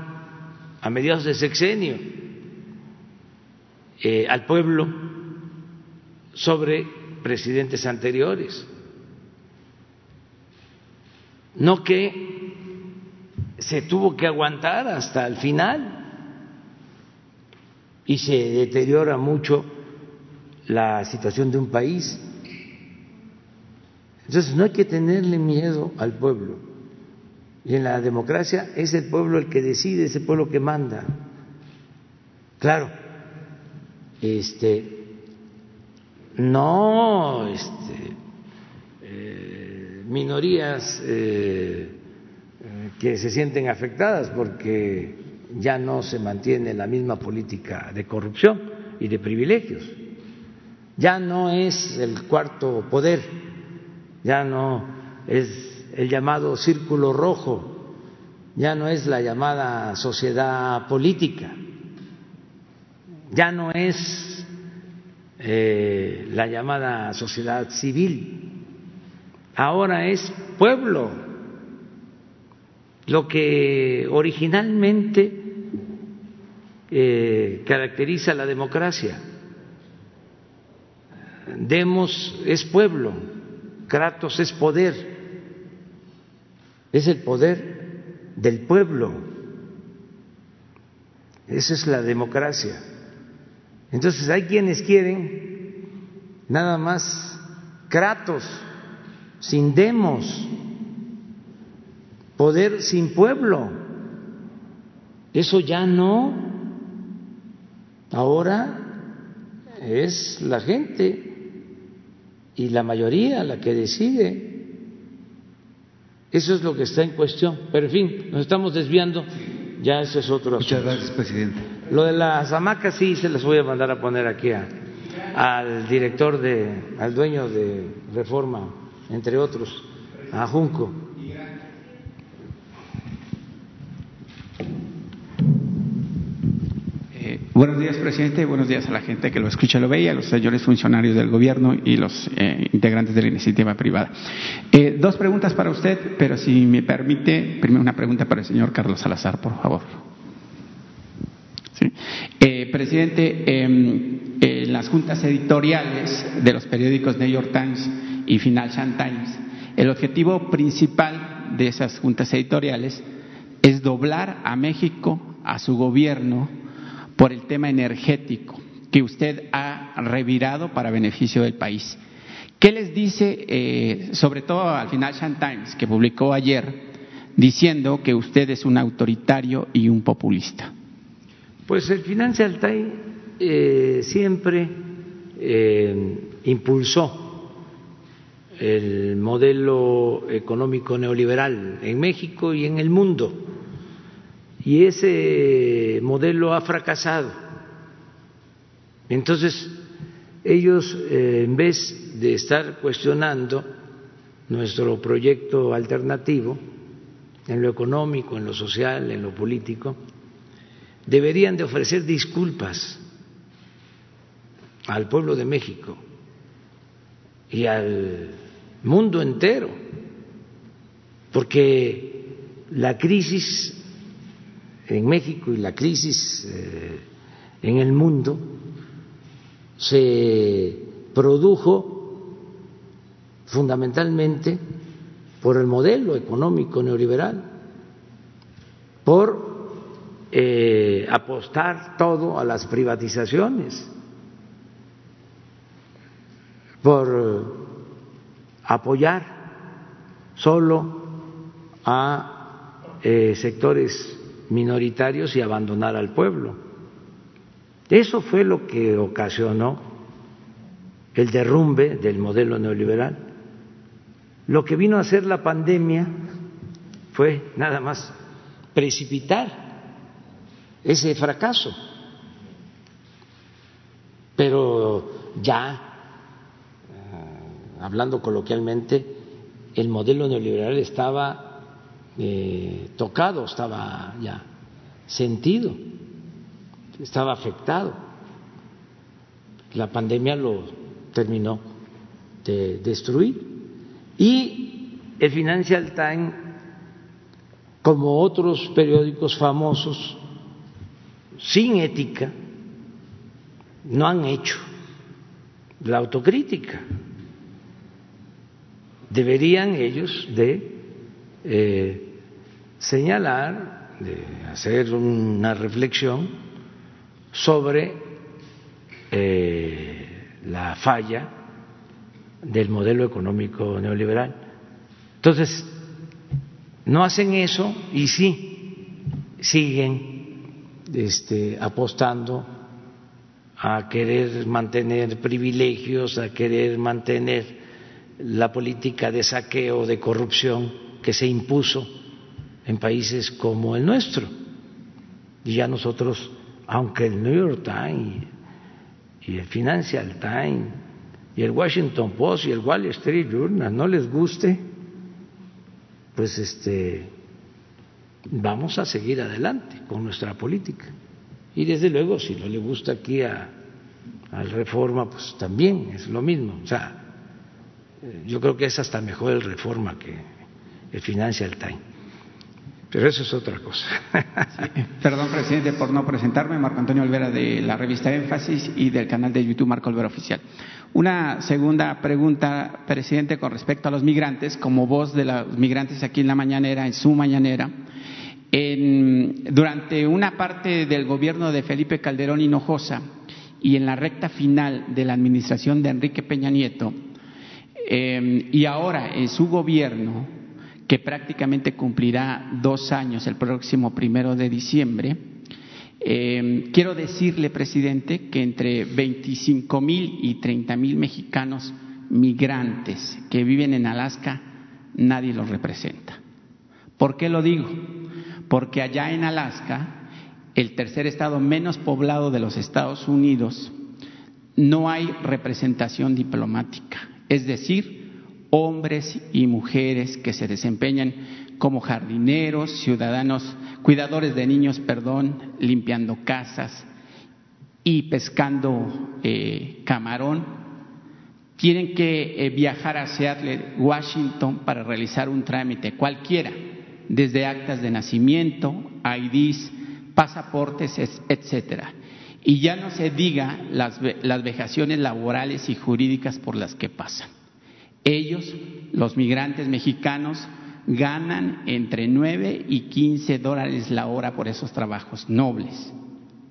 a mediados de sexenio eh, al pueblo sobre presidentes anteriores, no que se tuvo que aguantar hasta el final y se deteriora mucho la situación de un país. Entonces no hay que tenerle miedo al pueblo. Y en la democracia es el pueblo el que decide, es el pueblo que manda. Claro, este, no, este, minorías eh, que se sienten afectadas porque ya no se mantiene la misma política de corrupción y de privilegios. Ya no es el cuarto poder, ya no es el llamado círculo rojo, ya no es la llamada sociedad política, ya no es eh, la llamada sociedad civil, ahora es pueblo, lo que originalmente eh, caracteriza la democracia. Demos es pueblo, Kratos es poder, es el poder del pueblo. Esa es la democracia. Entonces hay quienes quieren nada más kratos, sin demos, poder sin pueblo. Eso ya no. Ahora es la gente y la mayoría la que decide. Eso es lo que está en cuestión. Pero en fin, nos estamos desviando. Ya eso es otro Muchas gracias, presidente. Lo de las hamacas sí se las voy a mandar a poner aquí al director de, al dueño de Reforma, entre otros, a Junco. Buenos días, presidente. Buenos días a la gente que lo escucha, lo ve a los señores funcionarios del gobierno y los eh, integrantes de la iniciativa privada. Eh, dos preguntas para usted, pero si me permite, primero una pregunta para el señor Carlos Salazar, por favor. Eh, presidente, em, en las juntas editoriales de los periódicos New York Times y Financial Times, el objetivo principal de esas juntas editoriales es doblar a México, a su gobierno, por el tema energético que usted ha revirado para beneficio del país. ¿Qué les dice, eh, sobre todo al Financial Times, que publicó ayer, diciendo que usted es un autoritario y un populista? Pues el Financial Times eh, siempre eh, impulsó el modelo económico neoliberal en México y en el mundo y ese modelo ha fracasado. Entonces, ellos, eh, en vez de estar cuestionando nuestro proyecto alternativo, en lo económico, en lo social, en lo político, deberían de ofrecer disculpas al pueblo de México y al mundo entero, porque la crisis en México y la crisis eh, en el mundo se produjo fundamentalmente por el modelo económico neoliberal, por eh, apostar todo a las privatizaciones, por apoyar solo a eh, sectores minoritarios y abandonar al pueblo. Eso fue lo que ocasionó el derrumbe del modelo neoliberal. Lo que vino a hacer la pandemia fue nada más precipitar ese fracaso. Pero ya, eh, hablando coloquialmente, el modelo neoliberal estaba eh, tocado, estaba ya sentido, estaba afectado. La pandemia lo terminó de destruir. Y el Financial Times, como otros periódicos famosos, sin ética, no han hecho la autocrítica. Deberían ellos de eh, señalar, de hacer una reflexión sobre eh, la falla del modelo económico neoliberal. Entonces, no hacen eso y sí siguen este, apostando a querer mantener privilegios, a querer mantener la política de saqueo, de corrupción que se impuso en países como el nuestro. Y ya nosotros, aunque el New York Times y el Financial Times y el Washington Post y el Wall Street Journal no les guste, pues este vamos a seguir adelante con nuestra política. Y desde luego, si no le gusta aquí a, al Reforma, pues también es lo mismo. O sea, yo creo que es hasta mejor el Reforma que el Financial Times. Pero eso es otra cosa. perdón, presidente, por no presentarme. Marco Antonio Olvera de la revista Énfasis y del canal de YouTube Marco Olvera Oficial. Una segunda pregunta, presidente, con respecto a los migrantes, como voz de los migrantes aquí en la mañanera, en su mañanera. En, durante una parte del gobierno de Felipe Calderón Hinojosa y en la recta final de la administración de Enrique Peña Nieto, eh, y ahora en su gobierno, que prácticamente cumplirá dos años el próximo primero de diciembre, eh, quiero decirle, presidente, que entre 25 mil y 30 mil mexicanos migrantes que viven en Alaska, nadie los representa. ¿Por qué lo digo? Porque allá en Alaska, el tercer estado menos poblado de los Estados Unidos, no hay representación diplomática. Es decir, hombres y mujeres que se desempeñan como jardineros, ciudadanos, cuidadores de niños, perdón, limpiando casas y pescando eh, camarón, tienen que eh, viajar a Seattle, Washington, para realizar un trámite cualquiera, desde actas de nacimiento, IDs, pasaportes, etcétera. Y ya no se diga las, las vejaciones laborales y jurídicas por las que pasan. Ellos, los migrantes mexicanos, ganan entre 9 y 15 dólares la hora por esos trabajos nobles.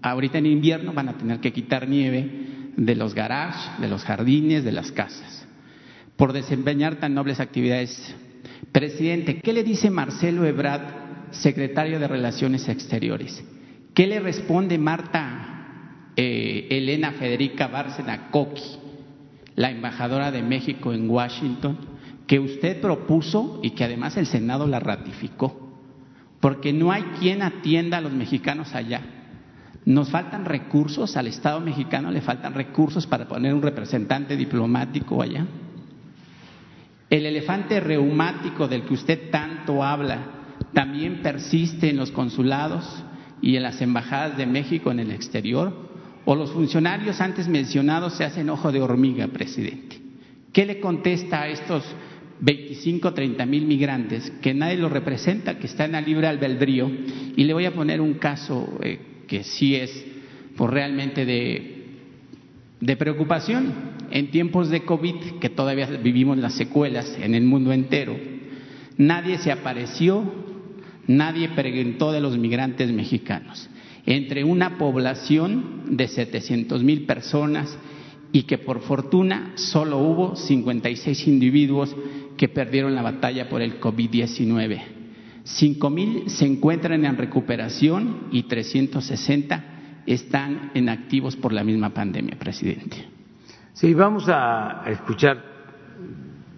Ahorita en invierno van a tener que quitar nieve de los garages, de los jardines, de las casas, por desempeñar tan nobles actividades. Presidente, ¿qué le dice Marcelo Ebrard, secretario de Relaciones Exteriores? ¿Qué le responde Marta eh, Elena Federica Bárcena Coqui, la embajadora de México en Washington, que usted propuso y que además el Senado la ratificó? Porque no hay quien atienda a los mexicanos allá. Nos faltan recursos, al Estado mexicano le faltan recursos para poner un representante diplomático allá. El elefante reumático del que usted tanto habla también persiste en los consulados y en las embajadas de México en el exterior. O los funcionarios antes mencionados se hacen ojo de hormiga, presidente. ¿Qué le contesta a estos 25, 30 mil migrantes que nadie los representa, que están a libre albedrío? Y le voy a poner un caso eh, que sí es pues, realmente de, de preocupación en tiempos de COVID, que todavía vivimos las secuelas en el mundo entero. Nadie se apareció, nadie preguntó de los migrantes mexicanos. Entre una población de 700 mil personas y que por fortuna solo hubo 56 individuos que perdieron la batalla por el COVID-19. Cinco mil se encuentran en recuperación y 360 están en activos por la misma pandemia, presidente. Sí, vamos a escuchar,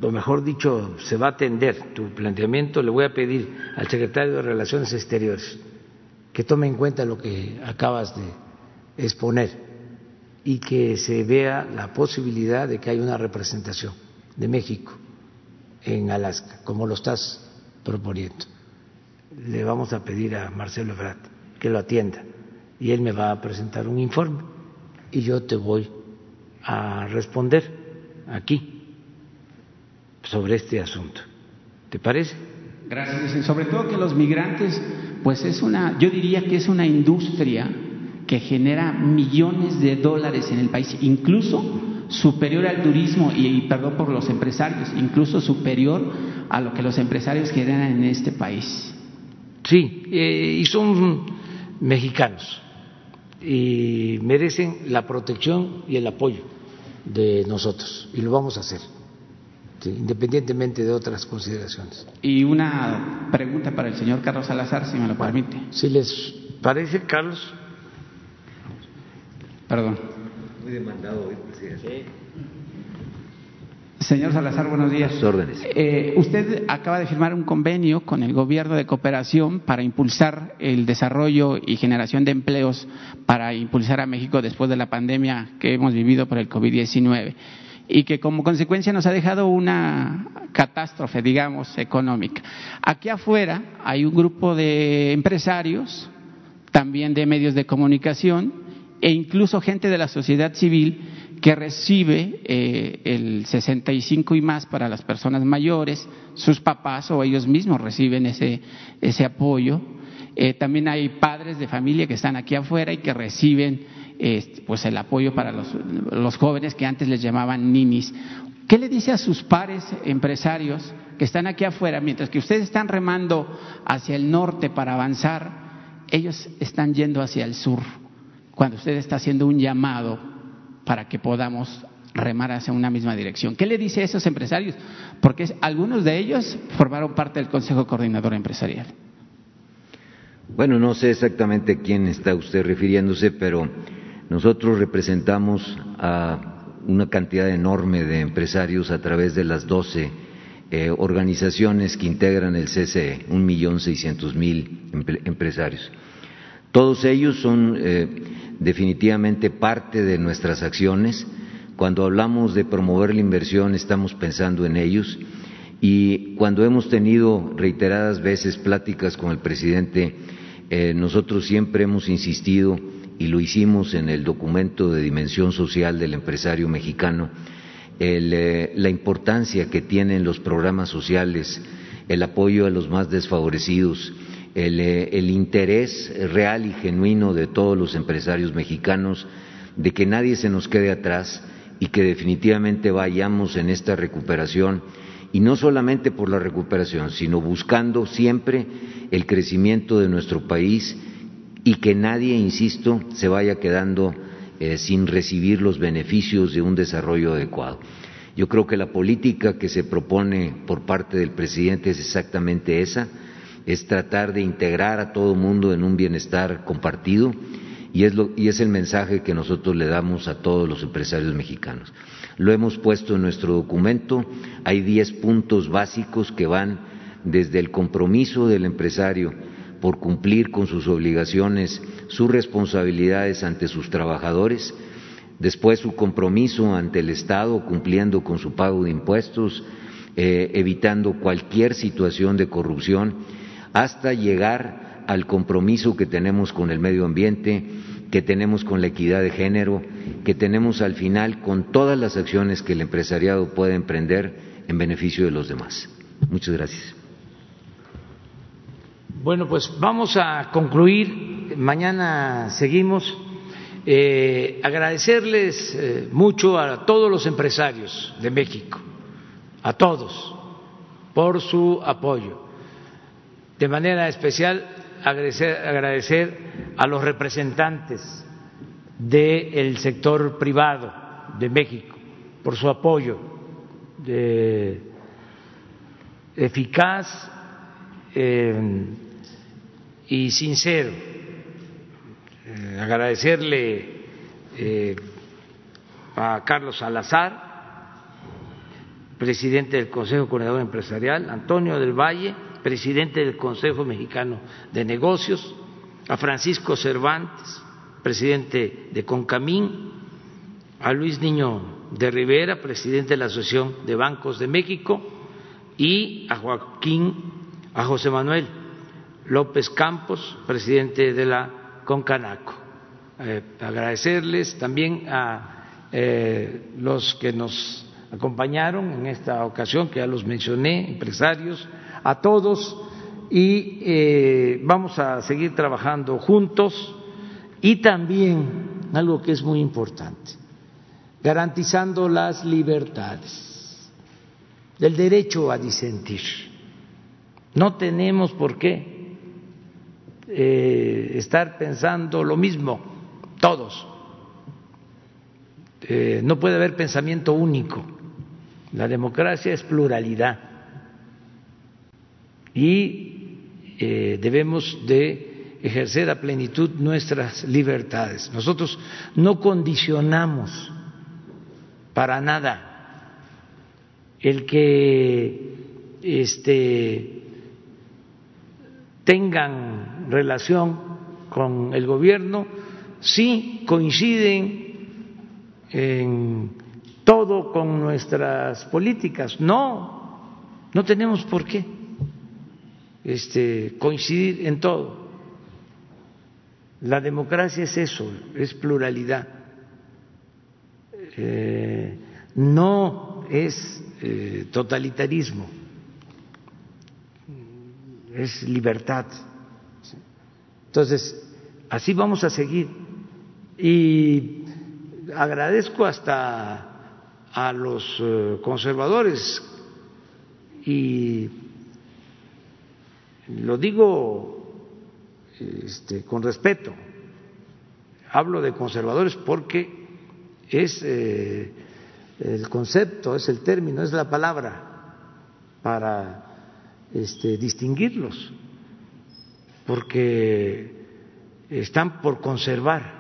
o mejor dicho, se va a atender tu planteamiento. Le voy a pedir al secretario de Relaciones Exteriores que tome en cuenta lo que acabas de exponer y que se vea la posibilidad de que haya una representación de México en Alaska, como lo estás proponiendo le vamos a pedir a Marcelo Ebrard que lo atienda y él me va a presentar un informe y yo te voy a responder aquí sobre este asunto. ¿Te parece? Gracias. Sobre todo que los migrantes, pues es una, yo diría que es una industria que genera millones de dólares en el país, incluso superior al turismo y, y perdón por los empresarios, incluso superior a lo que los empresarios generan en este país. Sí, eh, y son mexicanos y merecen la protección y el apoyo de nosotros y lo vamos a hacer, independientemente de otras consideraciones. Y una pregunta para el señor Carlos Salazar, si me lo permite. Si les parece, Carlos. Perdón. Muy demandado hoy, presidente. Señor Salazar, buenos días. órdenes. Eh, usted acaba de firmar un convenio con el gobierno de cooperación para impulsar el desarrollo y generación de empleos para impulsar a México después de la pandemia que hemos vivido por el COVID-19 y que como consecuencia nos ha dejado una catástrofe, digamos, económica. Aquí afuera hay un grupo de empresarios, también de medios de comunicación e incluso gente de la sociedad civil que recibe eh, el 65 y más para las personas mayores, sus papás o ellos mismos reciben ese, ese apoyo. Eh, también hay padres de familia que están aquí afuera y que reciben eh, pues el apoyo para los, los jóvenes que antes les llamaban ninis. ¿Qué le dice a sus pares empresarios que están aquí afuera, mientras que ustedes están remando hacia el norte para avanzar, ellos están yendo hacia el sur, cuando usted está haciendo un llamado para que podamos remar hacia una misma dirección. ¿Qué le dice a esos empresarios? Porque algunos de ellos formaron parte del Consejo Coordinador Empresarial. Bueno, no sé exactamente a quién está usted refiriéndose, pero nosotros representamos a una cantidad enorme de empresarios a través de las doce eh, organizaciones que integran el CCE, un millón seiscientos mil empresarios. Todos ellos son eh, definitivamente parte de nuestras acciones. Cuando hablamos de promover la inversión estamos pensando en ellos y cuando hemos tenido reiteradas veces pláticas con el presidente, eh, nosotros siempre hemos insistido y lo hicimos en el documento de dimensión social del empresario mexicano, eh, la importancia que tienen los programas sociales, el apoyo a los más desfavorecidos, eh, el, interés real y genuino de todos los empresarios mexicanos de que nadie se nos quede atrás y que definitivamente vayamos en esta recuperación y no solamente por la recuperación, sino buscando siempre el crecimiento de nuestro país y que nadie, insisto, se vaya quedando eh, sin recibir los beneficios de un desarrollo adecuado. Yo creo que la política que se propone por parte del presidente es exactamente esa, es tratar de integrar a todo el mundo en un bienestar compartido y es, el mensaje que nosotros le damos a todos los empresarios mexicanos. Lo hemos puesto en nuestro documento, hay diez puntos básicos que van desde el compromiso del empresario por cumplir con sus obligaciones, sus responsabilidades ante sus trabajadores, después su compromiso ante el Estado cumpliendo con su pago de impuestos, eh, evitando cualquier situación de corrupción, hasta llegar al compromiso que tenemos con el medio ambiente, que tenemos con la equidad de género, que tenemos al final con todas las acciones que el empresariado puede emprender en beneficio de los demás. Muchas gracias. Bueno, pues vamos a concluir. Mañana seguimos. Eh, agradecerles eh, mucho a todos los empresarios de México, a todos, por su apoyo. De manera especial, agradecer, a los representantes del sector privado de México por su apoyo de, eficaz. Eh, y sincero. Eh, agradecerle eh, a Carlos Salazar, presidente del Consejo Coordinador Empresarial, Antonio del Valle, presidente del Consejo Mexicano de Negocios, a Francisco Cervantes, presidente de Concamín, a Luis Niño de Rivera, presidente de la Asociación de Bancos de México, y a Joaquín, a José Manuel López Campos, presidente de la Concanaco. Eh, agradecerles también a eh, los que nos acompañaron en esta ocasión, que ya los mencioné, empresarios, a todos, y eh, vamos a seguir trabajando juntos y también algo que es muy importante, garantizando las libertades, el derecho a disentir. No tenemos por qué eh, estar pensando lo mismo, todos. Eh, no puede haber pensamiento único. La democracia es pluralidad y eh, debemos de ejercer a plenitud nuestras libertades. Nosotros no condicionamos para nada el que este, tengan relación con el gobierno, sí coinciden en todo con nuestras políticas. No, no tenemos por qué este, coincidir en todo. La democracia es eso, es pluralidad. Eh, no es eh, totalitarismo, es libertad. Entonces, así vamos a seguir. Y agradezco hasta a los eh, conservadores y lo digo este, con respeto. Hablo de conservadores porque es eh, el concepto, es el término, es la palabra para este, distinguirlos, porque están por conservar.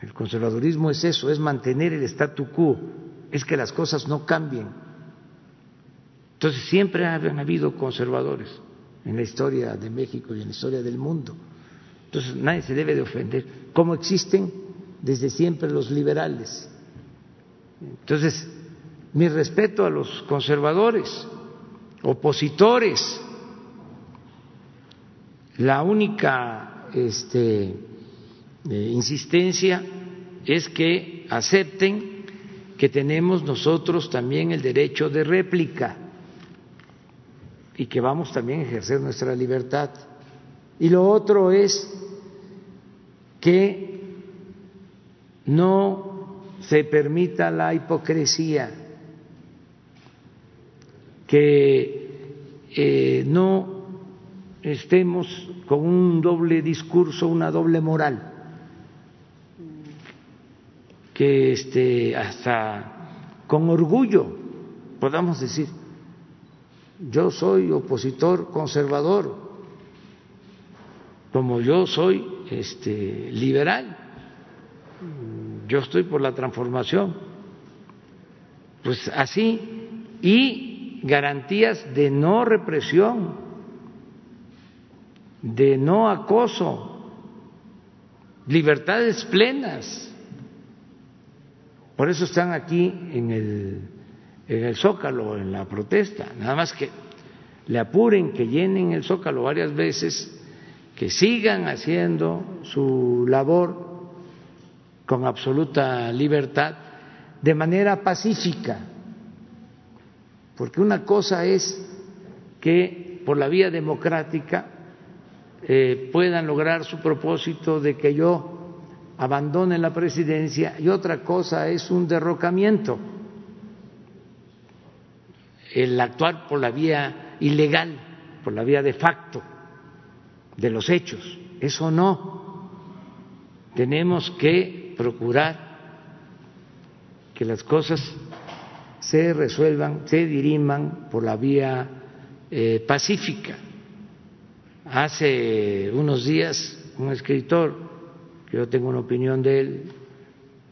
El conservadurismo es eso, es mantener el statu quo, es que las cosas no cambien. Entonces siempre han habido conservadores en la historia de México y en la historia del mundo. Entonces nadie se debe de ofender, como existen desde siempre los liberales. Entonces, mi respeto a los conservadores, opositores. La única este, eh, insistencia es que acepten que tenemos nosotros también el derecho de réplica y que vamos también a ejercer nuestra libertad. Y lo otro es que no se permita la hipocresía, que eh, no estemos con un doble discurso, una doble moral, que este, hasta con orgullo podamos decir, yo soy opositor conservador, como yo soy este, liberal, yo estoy por la transformación, pues así, y garantías de no represión, de no acoso, libertades plenas. Por eso están aquí en el en el zócalo, en la protesta, nada más que le apuren, que llenen el zócalo varias veces, que sigan haciendo su labor con absoluta libertad, de manera pacífica, porque una cosa es que por la vía democrática eh, puedan lograr su propósito de que yo abandone la presidencia y otra cosa es un derrocamiento el actuar por la vía ilegal, por la vía de facto de los hechos. Eso no. Tenemos que procurar que las cosas se resuelvan, se diriman por la vía eh, pacífica. Hace unos días un escritor, que yo tengo una opinión de él,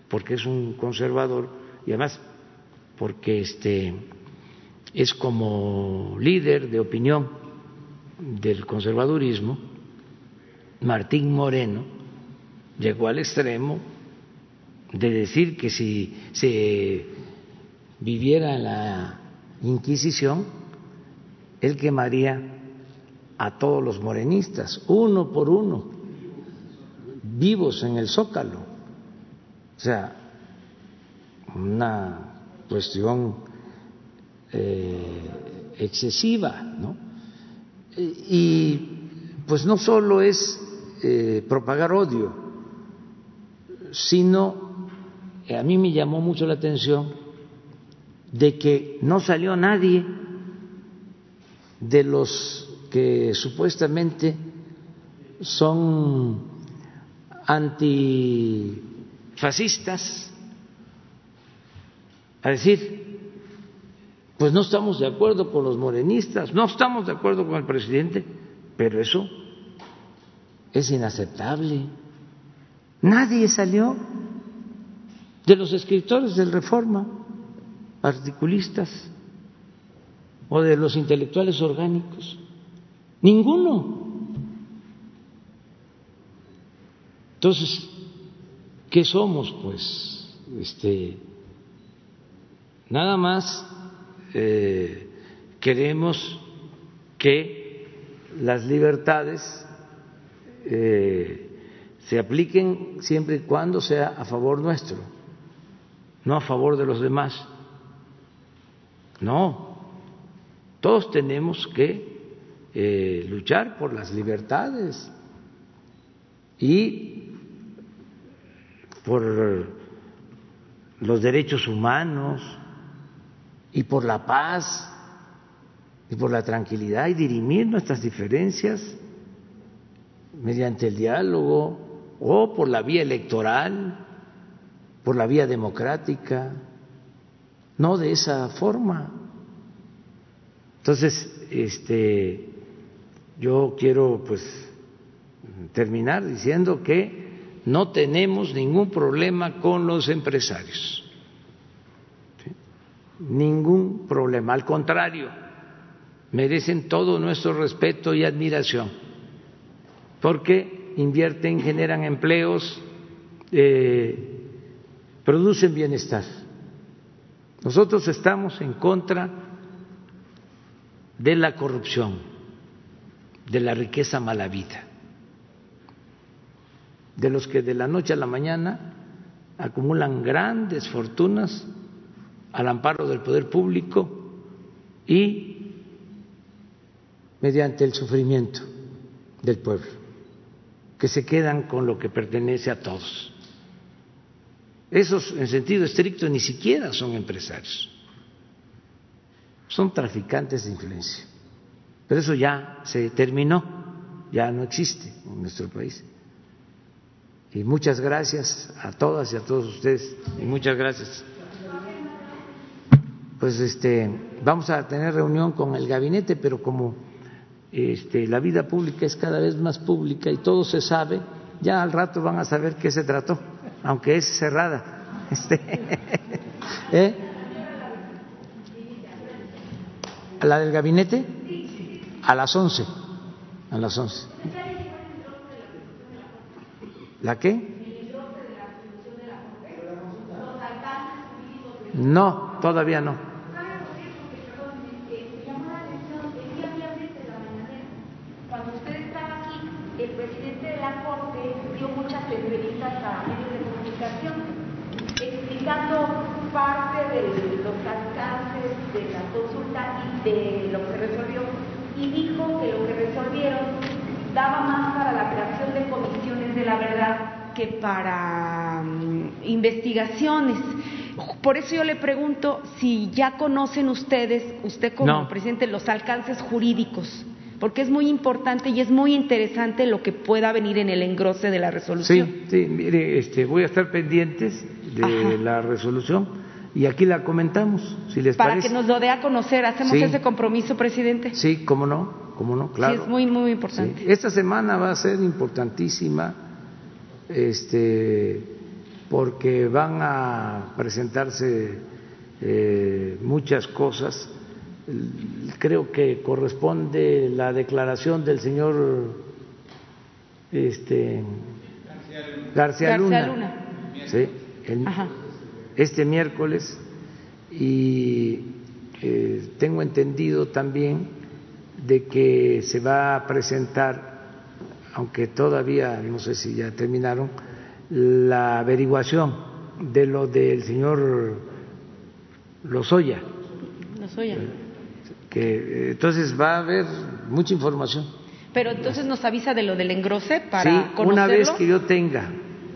porque es un conservador y además porque este es como líder de opinión del conservadurismo, Martín Moreno llegó al extremo de decir que si se viviera la Inquisición, él quemaría a todos los morenistas, uno por uno, vivos en el zócalo. O sea, una cuestión eh, excesiva, ¿no? Y pues no solo es eh, propagar odio, sino eh, a mí me llamó mucho la atención de que no salió nadie de los que supuestamente son antifascistas a decir pues no estamos de acuerdo con los morenistas, no estamos de acuerdo con el presidente, pero eso es inaceptable. Nadie salió de los escritores del Reforma, articulistas o de los intelectuales orgánicos. Ninguno. Entonces, ¿qué somos? Pues, este, nada más eh, queremos que las libertades eh, se apliquen siempre y cuando sea a favor nuestro, no a favor de los demás. No, todos tenemos que eh, luchar por las libertades y por los derechos humanos y por la paz y por la tranquilidad y dirimir nuestras diferencias mediante el diálogo o por la vía electoral por la vía democrática, no de esa forma. Entonces, este, yo quiero pues terminar diciendo que no tenemos ningún problema con los empresarios, ningún problema, al contrario, merecen todo nuestro respeto y admiración, porque invierten, generan empleos, eh, producen bienestar. Nosotros estamos en contra de la corrupción, de la riqueza mala vida, de los que de la noche a la mañana acumulan grandes fortunas al amparo del poder público y mediante el sufrimiento del pueblo, que se quedan con lo que pertenece a todos. Esos, en sentido estricto, ni siquiera son empresarios, son traficantes de influencia. Pero eso ya se terminó, ya no existe en nuestro país. Y muchas gracias a todas y a todos ustedes, y muchas gracias. Pues este, vamos a tener reunión con el gabinete, pero como este, la vida pública es cada vez más pública y todo se sabe, ya al rato van a saber qué se trató aunque es cerrada. Este, ¿eh? ¿La del gabinete? A las once. A las once. ¿La qué? No, todavía no. Cuando usted estaba aquí, el presidente de la Corte dio muchas entrevistas a medios de comunicación explicando parte de los alcances de la consulta y de lo que resolvió y dijo que lo que resolvieron daba más para la creación de comisiones de la verdad que para um, investigaciones. Por eso yo le pregunto si ya conocen ustedes, usted como No. presidente, los alcances jurídicos, porque es muy importante y es muy interesante lo que pueda venir en el engrose de la resolución. Sí, sí, mire, este, voy a estar pendientes de Ajá. la resolución y aquí la comentamos, si les Para parece. que nos lo dé a conocer, hacemos Sí. ese compromiso, presidente. Sí, cómo no, cómo no, claro. Sí, es muy, muy importante. Sí. Esta semana va a ser importantísima, este, porque van a presentarse eh, muchas cosas. Creo que corresponde la declaración del señor este, García Luna, García Luna. Sí, el- Ajá. este miércoles y eh, tengo entendido también de que se va a presentar, aunque todavía no sé si ya terminaron, la averiguación de lo del señor Lozoya, yo. que entonces va a haber mucha información. Pero entonces nos avisa de lo del engrose para sí, conocerlo. una vez que yo tenga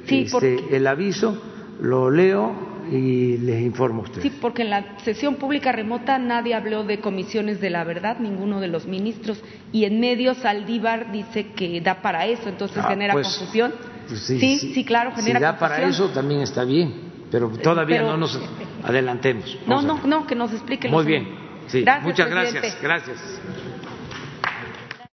Sí, este, el aviso, lo leo y les informo a ustedes. Sí, porque en la sesión pública remota nadie habló de comisiones de la verdad, ninguno de los ministros, y en medios Saldívar dice que da para eso, entonces Ah, genera pues, confusión. Pues sí, sí, claro, genera Si da para confusión. eso también está bien, pero todavía pero- no nos adelantemos. No, no, no, que nos explique. Muy bien, sí. Gracias, Muchas presidente. gracias, gracias.